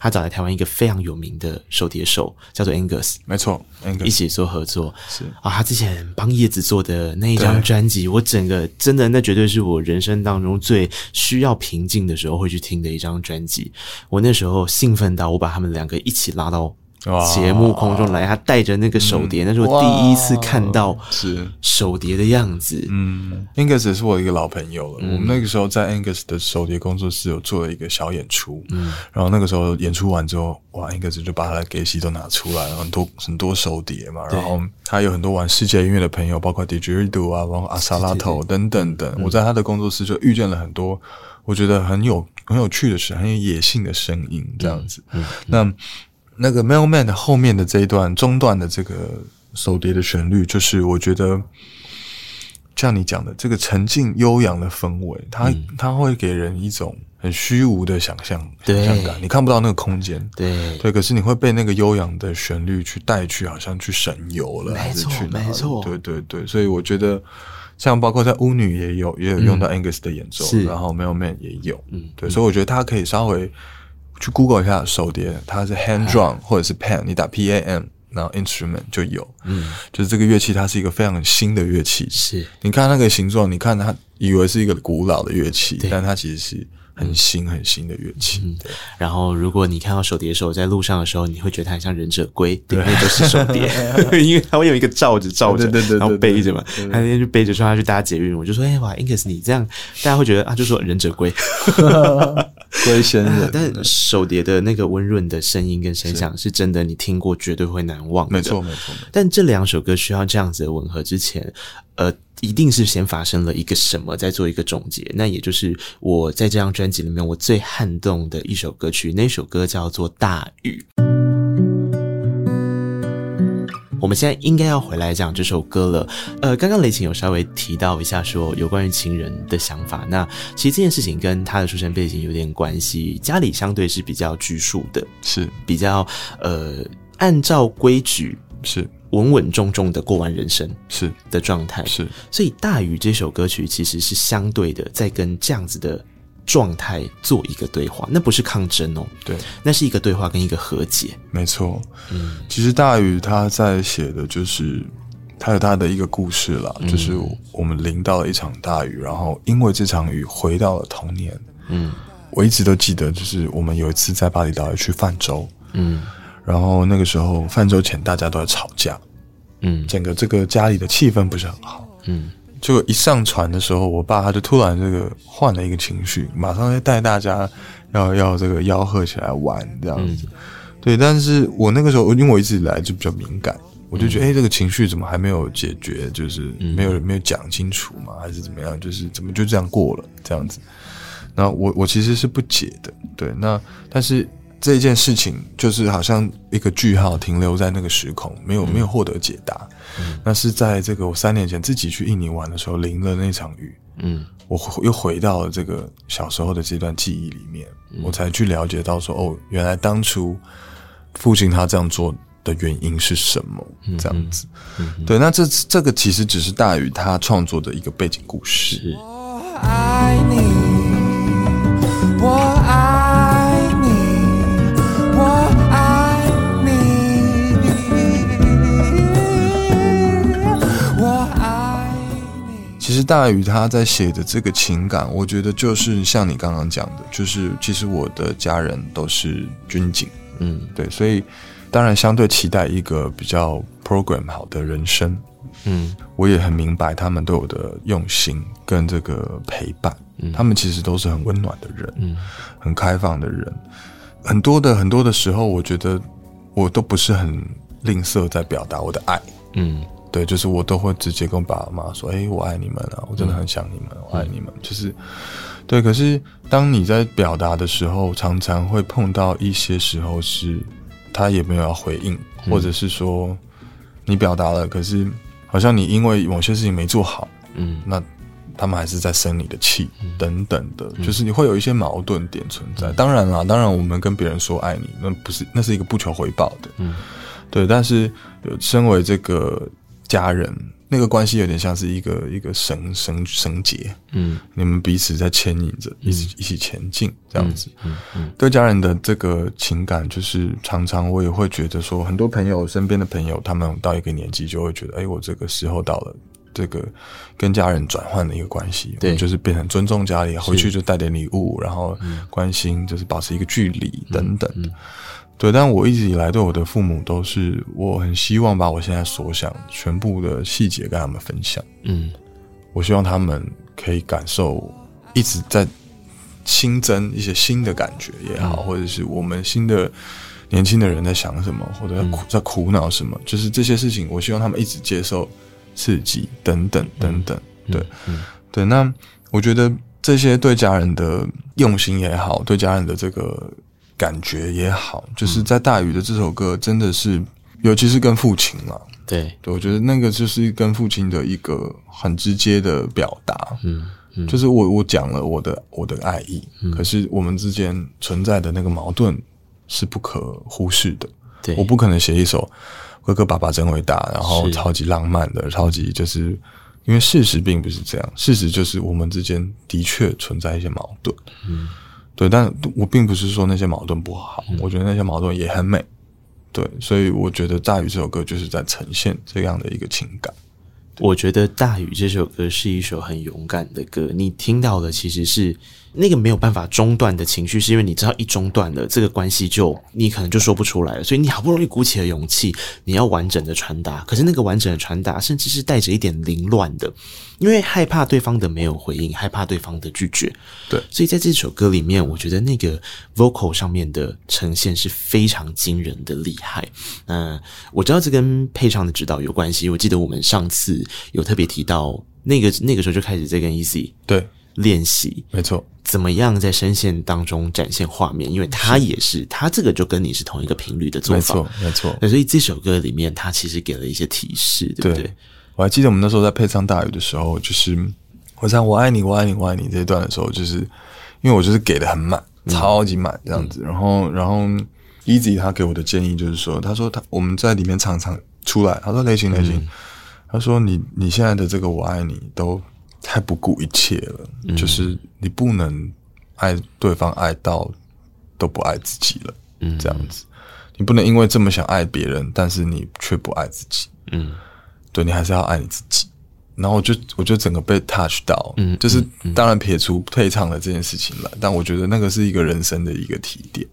他找来台湾一个非常有名的手碟手，叫做 Angus，没错，Angus 一起做合作是啊。他之前帮叶子做的那一张专辑，我整个真的那绝对是我人生当中最需要平静的时候会去听的一张专辑。我那时候兴奋到我把他们两个一起拉到。节目空中来，他带着那个手碟，那是我第一次看到是手碟的样子。嗯，Angus 是我一个老朋友了。我们那个时候在 Angus 的手碟工作室有做了一个小演出，嗯，然后那个时候演出完之后，哇，Angus 就把他的给戏都拿出来了，很多很多手碟嘛。然后他有很多玩世界音乐的朋友，包括 Didgeridoo 啊，包括阿萨拉头等等等。我在他的工作室就遇见了很多我觉得很有很有趣的事，很有野性的声音，这样子。嗯，那。那个 Mailman 的后面的这一段中段的这个手碟的旋律，就是我觉得像你讲的这个沉静悠扬的氛围，它、嗯、它会给人一种很虚无的想象想象感，你看不到那个空间，对。对，可是你会被那个悠扬的旋律去带去，好像去神游了，没错还是去哪？没错，对对对，所以我觉得像包括在巫女也有也有用到 Angus 的演奏，嗯、然后 Mailman 也有，嗯，对，所以我觉得它可以稍微。去 Google 一下手碟，它是 hand drum 或者是 pan，你打 P A M，然后 instrument 就有。嗯，就是这个乐器，它是一个非常新的乐器。是，你看那个形状，你看它以为是一个古老的乐器，但它其实是。很新很新的乐器，嗯，然后如果你看到手碟手在路上的时候，你会觉得它很像忍者龟，对，那就是手碟，因为它会有一个罩子罩着，对对对，然后背着嘛，他那天就背着说他去搭捷运，我就说，哎哇，Ingus 你这样，大家会觉得啊，就说忍者龟，龟仙人，但手碟的那个温润的声音跟声响是真的，你听过绝对会难忘的，没错没错。但这两首歌需要这样子的吻合之前，呃。一定是先发生了一个什么，再做一个总结。那也就是我在这张专辑里面我最撼动的一首歌曲，那首歌叫做《大雨》。我们现在应该要回来讲这首歌了。呃，刚刚雷晴有稍微提到一下，说有关于情人的想法。那其实这件事情跟他的出身背景有点关系，家里相对是比较拘束的，是比较呃按照规矩是。稳稳重重的过完人生是。的状态。是，所以《大雨》这首歌曲其实是相对的，在跟这样子的状态做一个对话，那不是抗争哦，对，那是一个对话跟一个和解。没错，嗯，其实大雨他在写的就是他有他的一个故事啦，嗯、就是我们淋到了一场大雨，然后因为这场雨回到了童年。嗯，我一直都记得，就是我们有一次在巴厘岛要去泛舟，嗯，然后那个时候泛舟前大家都在吵架，嗯，整个这个家里的气氛不是很好，嗯。就一上船的时候，我爸他就突然这个换了一个情绪，马上就带大家要要这个吆喝起来玩这样子。嗯、对，但是我那个时候，因为我一直以来就比较敏感，我就觉得，哎、这个情绪怎么还没有解决？就是没有没有讲清楚嘛，还是怎么样？就是怎么就这样过了这样子？那我我其实是不解的。对，那但是。这件事情就是好像一个句号停留在那个时空，没有没有获得解答。嗯、那是在这个我三年前自己去印尼玩的时候淋了那场雨，嗯，我又回到了这个小时候的这段记忆里面，嗯、我才去了解到说，哦，原来当初父亲他这样做的原因是什么？嗯、这样子，嗯嗯、对，那这这个其实只是大宇他创作的一个背景故事。我爱你，其实大宇他在写的这个情感，我觉得就是像你刚刚讲的，就是其实我的家人都是军警，嗯，对，所以当然相对期待一个比较 program 好的人生，嗯，我也很明白他们对我的用心跟这个陪伴，嗯，他们其实都是很温暖的人，嗯，很开放的人，很多的很多的时候，我觉得我都不是很吝啬在表达我的爱，嗯。对，就是我都会直接跟爸爸妈妈说：“哎，我爱你们啊，我真的很想你们，嗯、我爱你们。”就是，对。可是当你在表达的时候，常常会碰到一些时候是，他也没有要回应，或者是说你表达了，可是好像你因为某些事情没做好，嗯，那他们还是在生你的气，等等的，就是你会有一些矛盾点存在。当然啦，当然我们跟别人说爱你，那不是，那是一个不求回报的，嗯，对。但是，身为这个。家人那个关系有点像是一个一个绳绳绳结，嗯，你们彼此在牵引着，一起一起前进这样子。嗯嗯，对家人的这个情感，就是常常我也会觉得说，很多朋友身边的朋友，他们到一个年纪就会觉得，哎，我这个时候到了，这个跟家人转换的一个关系，对，就是变成尊重家里，回去就带点礼物，然后关心，就是保持一个距离等等。的。对，但我一直以来对我的父母都是，我很希望把我现在所想全部的细节跟他们分享。嗯，我希望他们可以感受一直在新增一些新的感觉也好，嗯、或者是我们新的年轻的人在想什么，或者在苦在苦恼什么，嗯、就是这些事情，我希望他们一直接受刺激等等等等。嗯、对，嗯、对，那我觉得这些对家人的用心也好，对家人的这个。感觉也好，就是在大雨的这首歌，真的是，尤其是跟父亲嘛，对，对，我觉得那个就是跟父亲的一个很直接的表达，嗯，嗯，就是我我讲了我的我的爱意，嗯，可是我们之间存在的那个矛盾是不可忽视的，对，我不可能写一首哥哥爸爸真伟大，然后超级浪漫的，超级就是，因为事实并不是这样，事实就是我们之间的确存在一些矛盾，嗯。对，但我并不是说那些矛盾不好，嗯、我觉得那些矛盾也很美。对，所以我觉得《大宇》这首歌就是在呈现这样的一个情感。我觉得《大宇》这首歌是一首很勇敢的歌，你听到的其实是。那个没有办法中断的情绪，是因为你知道一中断了，这个关系就你可能就说不出来了。所以你好不容易鼓起了勇气，你要完整的传达，可是那个完整的传达，甚至是带着一点凌乱的，因为害怕对方的没有回应，害怕对方的拒绝。对，所以在这首歌里面，我觉得那个 vocal 上面的呈现是非常惊人的厉害。嗯，我知道这跟配唱的指导有关系。我记得我们上次有特别提到，那个那个时候就开始在跟 Easy 对练习，没错。怎么样在声线当中展现画面？因为他也是，是他这个就跟你是同一个频率的做法，没错，没错。所以这首歌里面，他其实给了一些提示，对不对？对，我还记得我们那时候在配唱大雨的时候，就是我唱我爱你，我爱你，我爱你这一段的时候，就是因为我就是给的很满，超级满这样子。嗯、然后，然后 Easy 他给我的建议就是说，他说他我们在里面常常出来，他说雷晴雷晴，嗯、他说你你现在的这个我爱你都。太不顾一切了，嗯、就是你不能爱对方爱到都不爱自己了，嗯，这样子，你不能因为这么想爱别人，但是你却不爱自己，嗯，对，你还是要爱你自己。然后我就我就整个被 touch 到，嗯，就是当然撇除退场的这件事情了，但我觉得那个是一个人生的一个提点。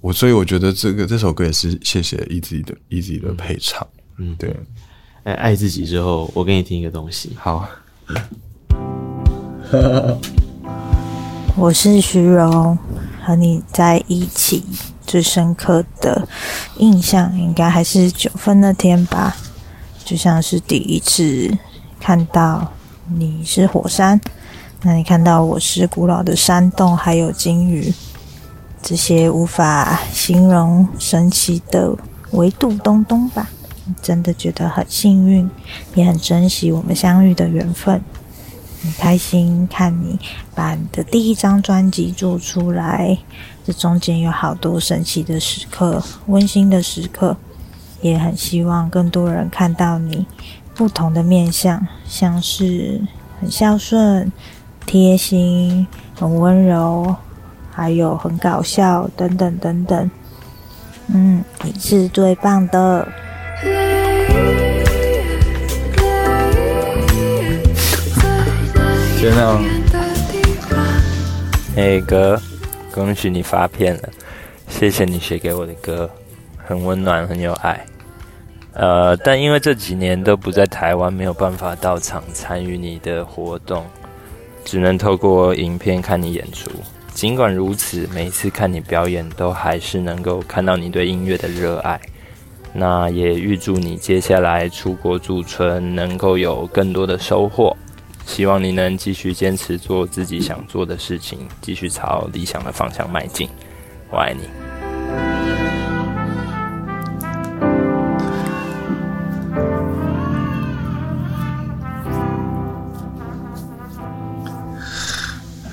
我所以我觉得这个这首歌也是谢谢 Easy 的 Easy 的配唱，嗯，对。哎爱自己之后，我给你听一个东西。好，我是徐荣，和你在一起最深刻的印象，应该还是九分那天吧，就像是第一次看到你是火山，那你看到我是古老的山洞，还有鲸鱼，这些无法形容神奇的维度东东吧。真的觉得很幸运，也很珍惜我们相遇的缘分。很开心看你把你的第一张专辑做出来，这中间有好多神奇的时刻、温馨的时刻，也很希望更多人看到你不同的面相，像是很孝顺、贴心、很温柔，还有很搞笑等等等等。嗯，你是最棒的。就那个，恭喜你发片了，谢谢你写给我的歌，很温暖，很有爱。呃，但因为这几年都不在台湾，没有办法到场参与你的活动，只能透过影片看你演出。尽管如此，每一次看你表演，都还是能够看到你对音乐的热爱。那也预祝你接下来出国驻村能够有更多的收获。希望你能继续坚持做自己想做的事情，继续朝理想的方向迈进。我爱你。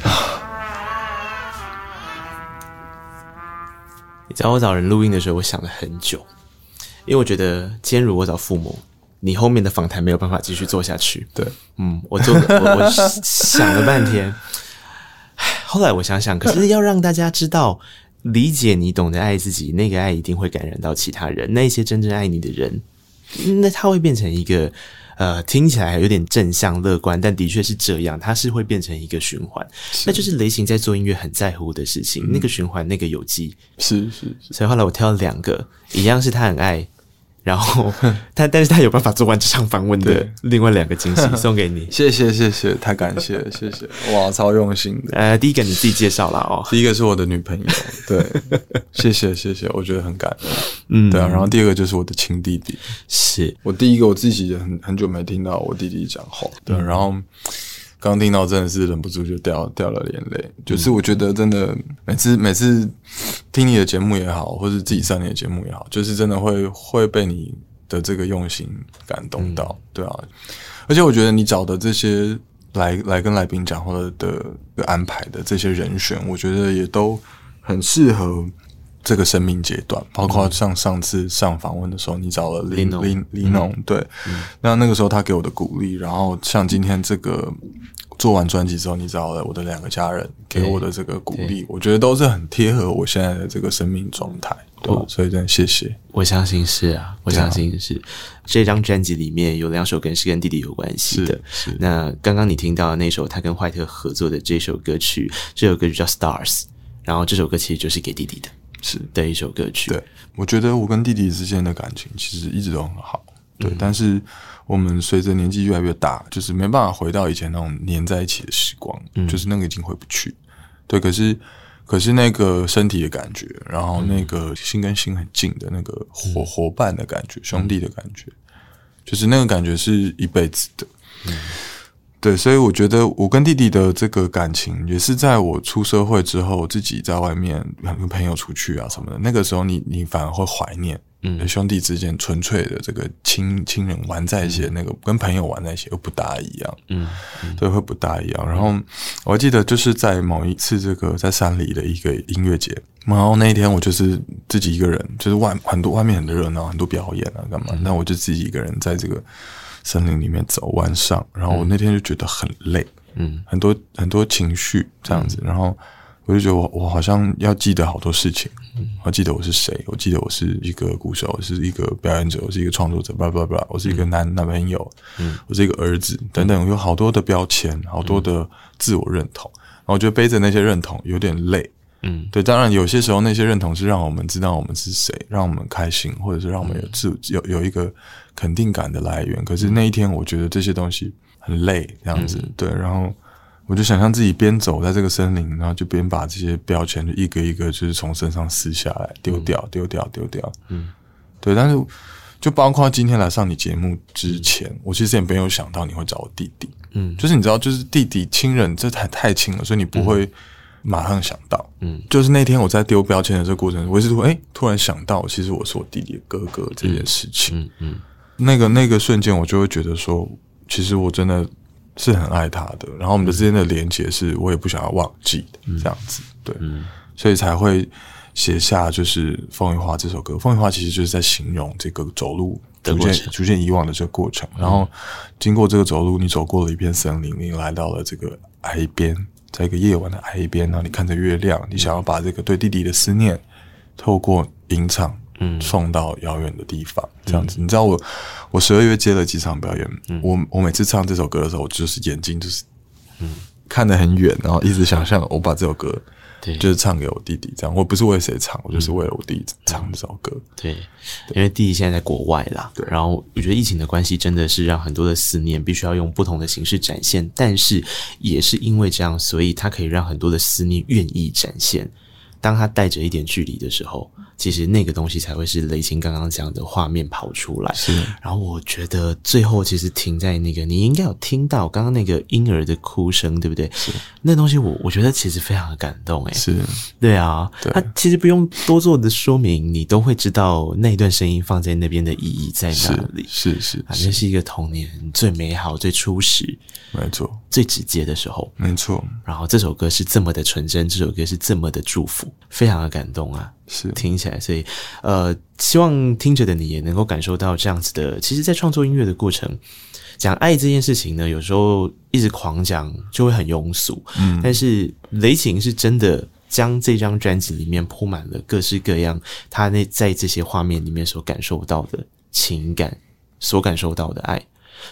你知道我找人录音的时候，我想了很久，因为我觉得今天如果找父母。你后面的访谈没有办法继续做下去。对，嗯，我做了，我我想了半天，后来我想想，可是要让大家知道、理解你、懂得爱自己，那个爱一定会感染到其他人。那些真正爱你的人，那他会变成一个呃，听起来有点正向乐观，但的确是这样，它是会变成一个循环。那就是雷擎在做音乐很在乎的事情，嗯、那个循环，那个有机，是是是。所以后来我挑了两个，一样是他很爱。然后 他，但是他有办法做完这场访问的另外两个惊喜 送给你，谢谢谢谢，太感谢了，谢谢，哇，超用心的。呃，第一个你自己介绍了哦，第一个是我的女朋友，对，谢谢谢谢，我觉得很感动，嗯，对啊。然后第二个就是我的亲弟弟，是。我第一个我自己也很很久没听到我弟弟讲话，对，然后。刚听到真的是忍不住就掉掉了眼泪，就是我觉得真的每次每次听你的节目也好，或是自己上你的节目也好，就是真的会会被你的这个用心感动到，嗯、对啊，而且我觉得你找的这些来来跟来宾讲话的的安排的这些人选，我觉得也都很适合这个生命阶段，包括像上次上访问的时候，你找了林林林农，对，嗯、那那个时候他给我的鼓励，然后像今天这个。做完专辑之后，你找了我的两个家人给我的这个鼓励，我觉得都是很贴合我现在的这个生命状态，对，所以真的谢谢。我相信是啊，我相信是。这张专辑里面有两首歌是跟弟弟有关系的。是。是那刚刚你听到的那首他跟怀特合作的这首歌曲，这首歌曲叫《Stars》，然后这首歌其实就是给弟弟的，是的一首歌曲。对，我觉得我跟弟弟之间的感情其实一直都很好。对，但是我们随着年纪越来越大，就是没办法回到以前那种黏在一起的时光，嗯、就是那个已经回不去。对，可是可是那个身体的感觉，然后那个心跟心很近的那个伙伙伴的感觉，兄弟的感觉，就是那个感觉是一辈子的。嗯、对，所以我觉得我跟弟弟的这个感情，也是在我出社会之后，自己在外面跟朋友出去啊什么的，那个时候你你反而会怀念。嗯，兄弟之间纯粹的这个亲亲人玩在一起的那个，跟朋友玩在一起又不大一样，嗯，对，会不大一样。然后我还记得就是在某一次这个在山里的一个音乐节，然后那一天我就是自己一个人，就是外很多外面很热闹，很多表演啊干嘛，那我就自己一个人在这个森林里面走，晚上，然后我那天就觉得很累，嗯，很多很多情绪这样子，然后我就觉得我我好像要记得好多事情，嗯，我记得我是谁，我记得我是一个鼓手，我是一个表演者，我是一个创作者，巴拉巴拉，我是一个男、嗯、男朋友，嗯，我是一个儿子，等等，有好多的标签，好多的自我认同，然后我觉得背着那些认同有点累，嗯，对，当然有些时候那些认同是让我们知道我们是谁，让我们开心，或者是让我们有自有有一个肯定感的来源。可是那一天，我觉得这些东西很累，这样子，对，然后。我就想象自己边走在这个森林，然后就边把这些标签就一个一个就是从身上撕下来，丢掉，丢掉，丢掉。嗯，对。但是就包括今天来上你节目之前，我其实也没有想到你会找我弟弟。嗯，就是你知道，就是弟弟亲人这太太亲了，所以你不会马上想到。嗯，就是那天我在丢标签的这个过程，我是说，哎，突然想到，其实我是我弟弟的哥哥这件事情。嗯嗯，那个那个瞬间，我就会觉得说，其实我真的。是很爱他的，然后我们的之间的连接是我也不想要忘记的，嗯、这样子，对，嗯、所以才会写下就是《风雨花》这首歌。《风雨花》其实就是在形容这个走路逐渐逐渐遗忘的这个过程。然后经过这个走路，你走过了一片森林，你来到了这个海边，在一个夜晚的海边，然后你看着月亮，你想要把这个对弟弟的思念透过吟唱。嗯，送到遥远的地方，这样子。嗯、你知道我，我十二月接了几场表演。嗯、我我每次唱这首歌的时候，我就是眼睛就是，嗯，看得很远，然后一直想象我把这首歌，对，就是唱给我弟弟。这样，我不是为谁唱，我就是为了我弟弟唱这首歌。对，对，因为弟弟现在在国外啦。对，然后我觉得疫情的关系真的是让很多的思念必须要用不同的形式展现，但是也是因为这样，所以他可以让很多的思念愿意展现。当他带着一点距离的时候。其实那个东西才会是雷晴刚刚讲的画面跑出来。是，然后我觉得最后其实停在那个，你应该有听到刚刚那个婴儿的哭声，对不对？是，那东西我我觉得其实非常的感动，诶，是，对啊，对，他其实不用多做的说明，你都会知道那段声音放在那边的意义在哪里。是是，是，反正是一个童年最美好、最初始，没错，最直接的时候，没错。然后这首歌是这么的纯真，这首歌是这么的祝福，非常的感动啊。是听起来，所以呃，希望听着的你也能够感受到这样子的。其实，在创作音乐的过程，讲爱这件事情呢，有时候一直狂讲就会很庸俗。嗯，但是雷晴是真的将这张专辑里面铺满了各式各样他那在这些画面里面所感受到的情感，所感受到的爱。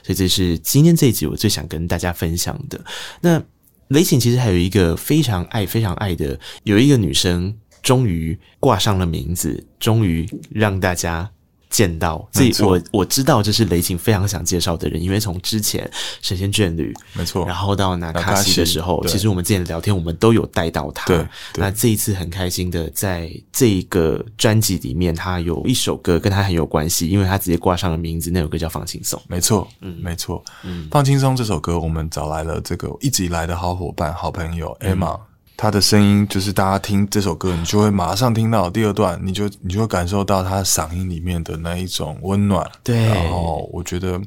所以，这是今天这一集我最想跟大家分享的。那雷晴其实还有一个非常爱、非常爱的，有一个女生。终于挂上了名字，终于让大家见到。这错我我知道这是雷晴非常想介绍的人，因为从之前神仙眷侣，没错，然后到那卡西的时候，其实我们之前聊天，我们都有带到他。对，那这一次很开心的，在这个专辑里面，他有一首歌跟他很有关系，因为他直接挂上了名字，那首歌叫《放轻松》。没错，嗯，没错，嗯，《放轻松》这首歌，我们找来了这个一直以来的好伙伴、好朋友 Emma。嗯他的声音就是大家听这首歌，你就会马上听到第二段，你就你就会感受到他嗓音里面的那一种温暖。对，然后我觉得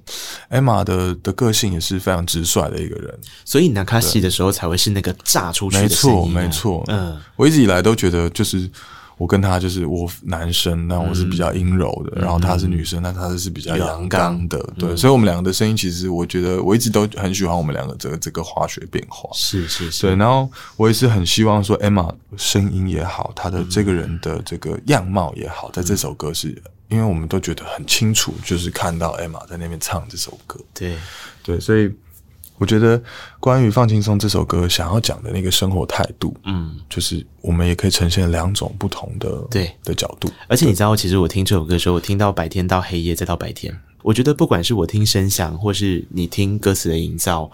Emma 的的个性也是非常直率的一个人，所以那卡西的时候才会是那个炸出去的声音。没错，没错。嗯，我一直以来都觉得就是。我跟他就是我男生，那我是比较阴柔的，嗯、然后他是女生，那他是比较阳刚的，刚。对，嗯、所以我们两个的声音其实我觉得我一直都很喜欢我们两个这个这个化学变化，是是是，对，然后我也是很希望说 Emma 声音也好，她的这个人的这个样貌也好，在这首歌是因为我们都觉得很清楚，就是看到 Emma 在那边唱这首歌，对。对，所以。我觉得关于《放轻松》这首歌想要讲的那个生活态度，嗯，就是我们也可以呈现两种不同的对的角度。而且你知道，其实我听这首歌的时候，我听到白天到黑夜再到白天，我觉得不管是我听声响，或是你听歌词的营造。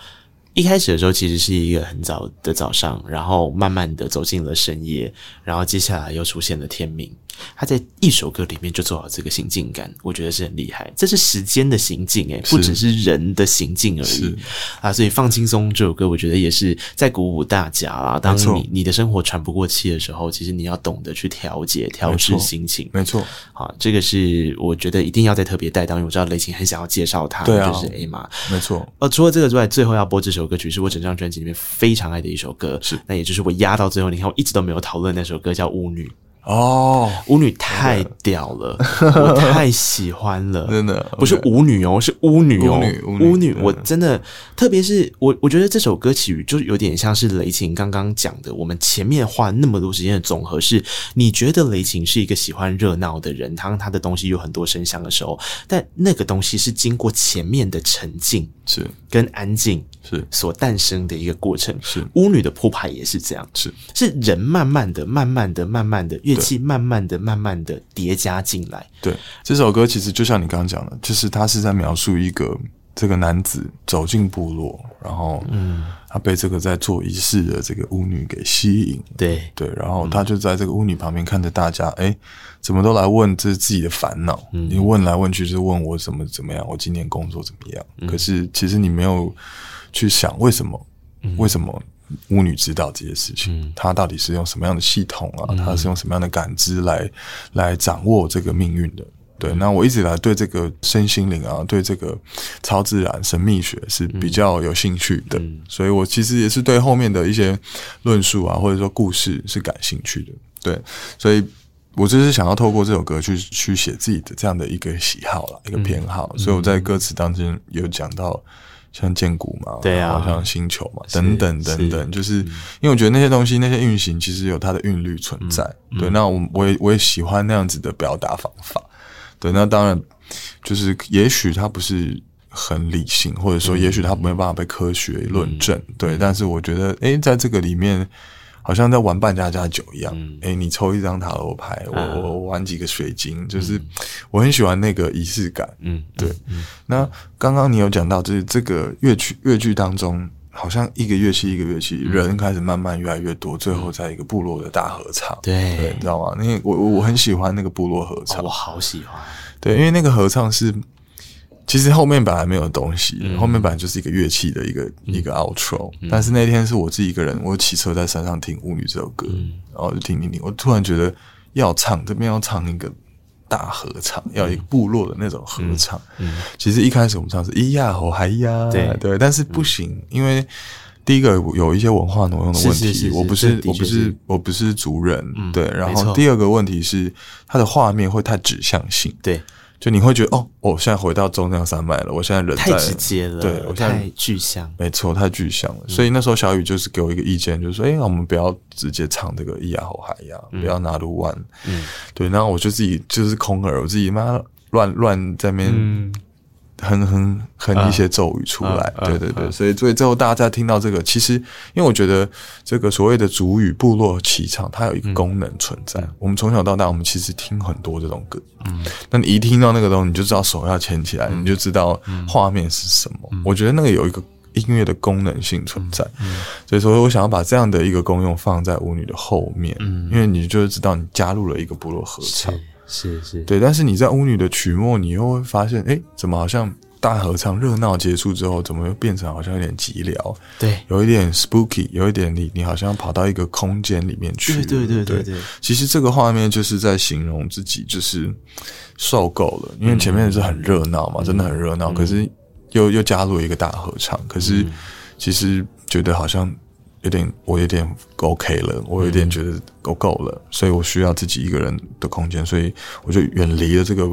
一开始的时候，其实是一个很早的早上，然后慢慢的走进了深夜，然后接下来又出现了天明。他在一首歌里面就做好这个行进感，我觉得是很厉害。这是时间的行进，诶，不只是人的行进而已啊。所以放轻松这首歌，我觉得也是在鼓舞大家啦。当你你的生活喘不过气的时候，其实你要懂得去调节、调适心情。没错，好，这个是我觉得一定要再特别带到，因为我知道雷琴很想要介绍他，对啊，就是 Emma。没错，呃，除了这个之外，最后要播这首。歌曲是我整张专辑里面非常爱的一首歌，是。那也就是我压到最后，你看我一直都没有讨论那首歌叫《巫女》哦，巫女太屌了，我太喜欢了，真的不是舞女哦，是巫女哦，巫女巫女我真的，特别是我，我觉得这首歌曲就有点像是雷晴刚刚讲的，我们前面花那么多时间的总和是，你觉得雷晴是一个喜欢热闹的人，当他的东西有很多声响的时候，但那个东西是经过前面的沉静是。跟安静是。所诞生的一个过程，是。巫女的铺排也是这样，是。是人慢慢的、慢慢的、慢慢的乐器慢慢的、慢慢的叠加进来。对，这首歌其实就像你刚刚讲的，就是他是在描述一个这个男子走进部落，然后嗯，他被这个在做仪式的这个巫女给吸引，对。对，然后他就在这个巫女旁边看着大家，哎，怎么都来问这是自己的烦恼，你问来问去就是问我怎么怎么样，我今年工作怎么样，可是其实你没有去想为什么，为什么。巫女知道这些事情，她到底是用什么样的系统啊？她是用什么样的感知来来掌握这个命运的？对，那我一直以来对这个身心灵啊，对这个超自然神秘学是比较有兴趣的，所以我其实也是对后面的一些论述啊，或者说故事是感兴趣的。对，所以我就是想要透过这首歌去去写自己的这样的一个喜好了，一个偏好。所以我在歌词当中有讲到。像剑谷嘛，对啊，像星球嘛，等等等等，就是因为我觉得那些东西，那些运行其实有它的韵律存在。嗯、对，那我我也我也喜欢那样子的表达方法。对，那当然就是也许它不是很理性，或者说也许它没有办法被科学论证。嗯、对，但是我觉得，诶、欸，在这个里面。好像在玩扮家家酒一样，诶、嗯欸，你抽一张塔罗牌，我我玩几个水晶，就是我很喜欢那个仪式感。嗯，对。嗯、那刚刚你有讲到，就是这个乐曲乐剧当中，好像一个乐器一个乐器，人开始慢慢越来越多，最后在一个部落的大合唱。对，对，你知道吗？因为我我很喜欢那个部落合唱，哦、我好喜欢。对，因为那个合唱是。其实后面本来没有东西，嗯、后面本来就是一个乐器的一个、嗯、一个 outro，、嗯、但是那天是我自己一个人，我骑车在山上听《巫女》这首歌，嗯、然后就听听听，我突然觉得要唱这边要唱一个大合唱，嗯、要一个部落的那种合唱。其实一开始我们唱是咿呀吼嗨呀，对。对，但是不行，嗯、因为第一个有一些文化挪用的问题，我不是我不是我不是族人，嗯、对，然后第二个问题是它的画面会太指向性，对。就你会觉得哦，我现在回到中央山脉了。我现在人在太直接了，对我现在太具象，没错，太具象了。所以那时候小雨就是给我一个意见，就是说，哎，我们不要直接唱这个咿呀吼嗨呀，不要拿路弯，嗯，对。然后我就自己就是空耳，我自己妈乱乱在那边。哼哼哼一些咒语出来，啊、对对对，啊、所以所以最后大家在听到这个，其实因为我觉得这个所谓的主语部落齐唱，它有一个功能存在。嗯、我们从小到大，我们其实听很多这种歌，嗯，那你一听到那个东西，你就知道手要牵起来，嗯、你就知道画面是什么。嗯、我觉得那个有一个音乐的功能性存在，嗯。嗯、所以说我想要把这样的一个功用放在舞女的后面，嗯，因为你就知道你加入了一个部落合唱。是是，对，但是你在巫女的曲末，你又会发现，哎，怎么好像大合唱热闹结束之后，怎么又变成好像有点寂寥？对，有一点 spooky，有一点你你好像跑到一个空间里面去。对对对对对。其实这个画面就是在形容自己就是受够了，因为前面是很热闹嘛，真的很热闹，可是又又加入一个大合唱，可是其实觉得好像。有点，我有点 OK 了，我有点觉得够够了，嗯、所以我需要自己一个人的空间，所以我就远离了这个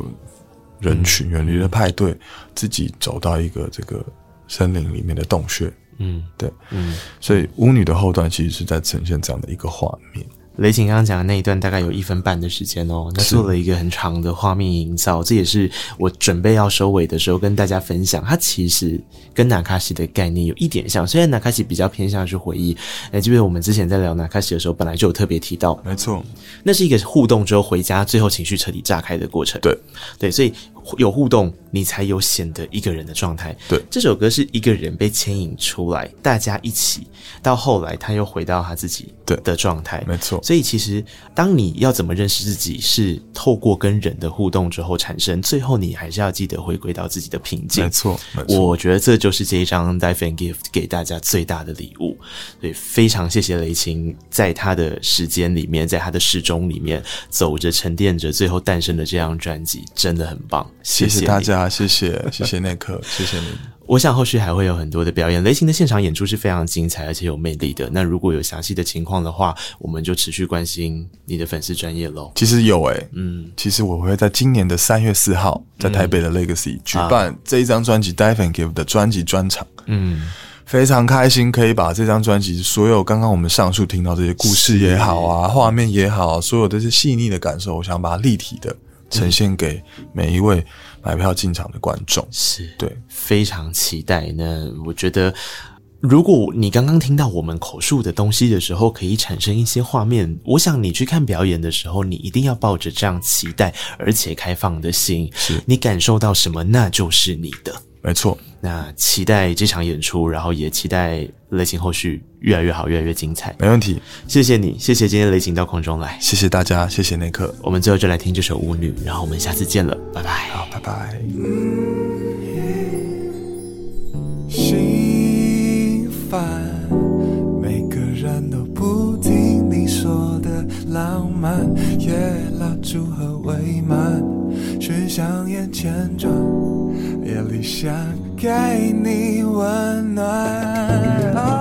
人群，远离、嗯、了派对，自己走到一个这个森林里面的洞穴。嗯，对，嗯，所以巫女的后段其实是在呈现这样的一个画面。雷擎刚刚讲的那一段大概有一分半的时间哦，那做了一个很长的画面营造，是这也是我准备要收尾的时候跟大家分享。它其实跟纳卡西的概念有一点像，虽然纳卡西比较偏向是回忆。哎，记得我们之前在聊纳卡西的时候，本来就有特别提到，没错，那是一个互动之后回家，最后情绪彻底炸开的过程。对，对，所以有互动，你才有显得一个人的状态。对，这首歌是一个人被牵引出来，大家一起，到后来他又回到他自己对的状态。没错。所以其实，当你要怎么认识自己，是透过跟人的互动之后产生。最后，你还是要记得回归到自己的平静。没错，没错。我觉得这就是这一张《Dive and Gift》给大家最大的礼物。所以，非常谢谢雷擎，在他的时间里面，在他的时钟里面走着、沉淀着，最后诞生的这张专辑，真的很棒。谢谢，大家，谢谢，谢谢内克，谢谢你。我想后续还会有很多的表演，雷霆的现场演出是非常精彩而且有魅力的。那如果有详细的情况的话，我们就持续关心你的粉丝专业喽。其实有诶、欸，嗯，其实我会在今年的三月四号在台北的 Legacy、嗯、举办这一张专辑《Dive and Give》的专辑专场，嗯，非常开心可以把这张专辑所有刚刚我们上述听到这些故事也好啊，画面也好，所有这些细腻的感受，我想把它立体的呈现给每一位。买票进场的观众是对，非常期待。那我觉得，如果你刚刚听到我们口述的东西的时候，可以产生一些画面。我想你去看表演的时候，你一定要抱着这样期待而且开放的心。是你感受到什么，那就是你的。没错，那期待这场演出，然后也期待雷擎后续越来越好，越来越精彩。没问题，谢谢你，谢谢今天雷擎到空中来，谢谢大家，谢谢内克。我们最后就来听这首舞女，然后我们下次见了，拜拜。好，拜拜。心烦，每个人都不听你说的浪漫，夜蜡烛和微满，只想眼前转。夜里想给你温暖。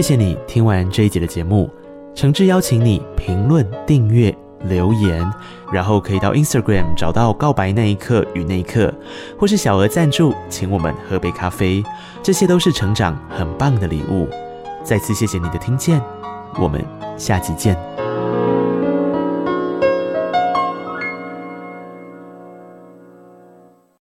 谢谢你听完这一集的节目，诚挚邀请你评论、订阅、留言，然后可以到 Instagram 找到告白那一刻与那一刻，或是小额赞助，请我们喝杯咖啡，这些都是成长很棒的礼物。再次谢谢你的听见，我们下集见。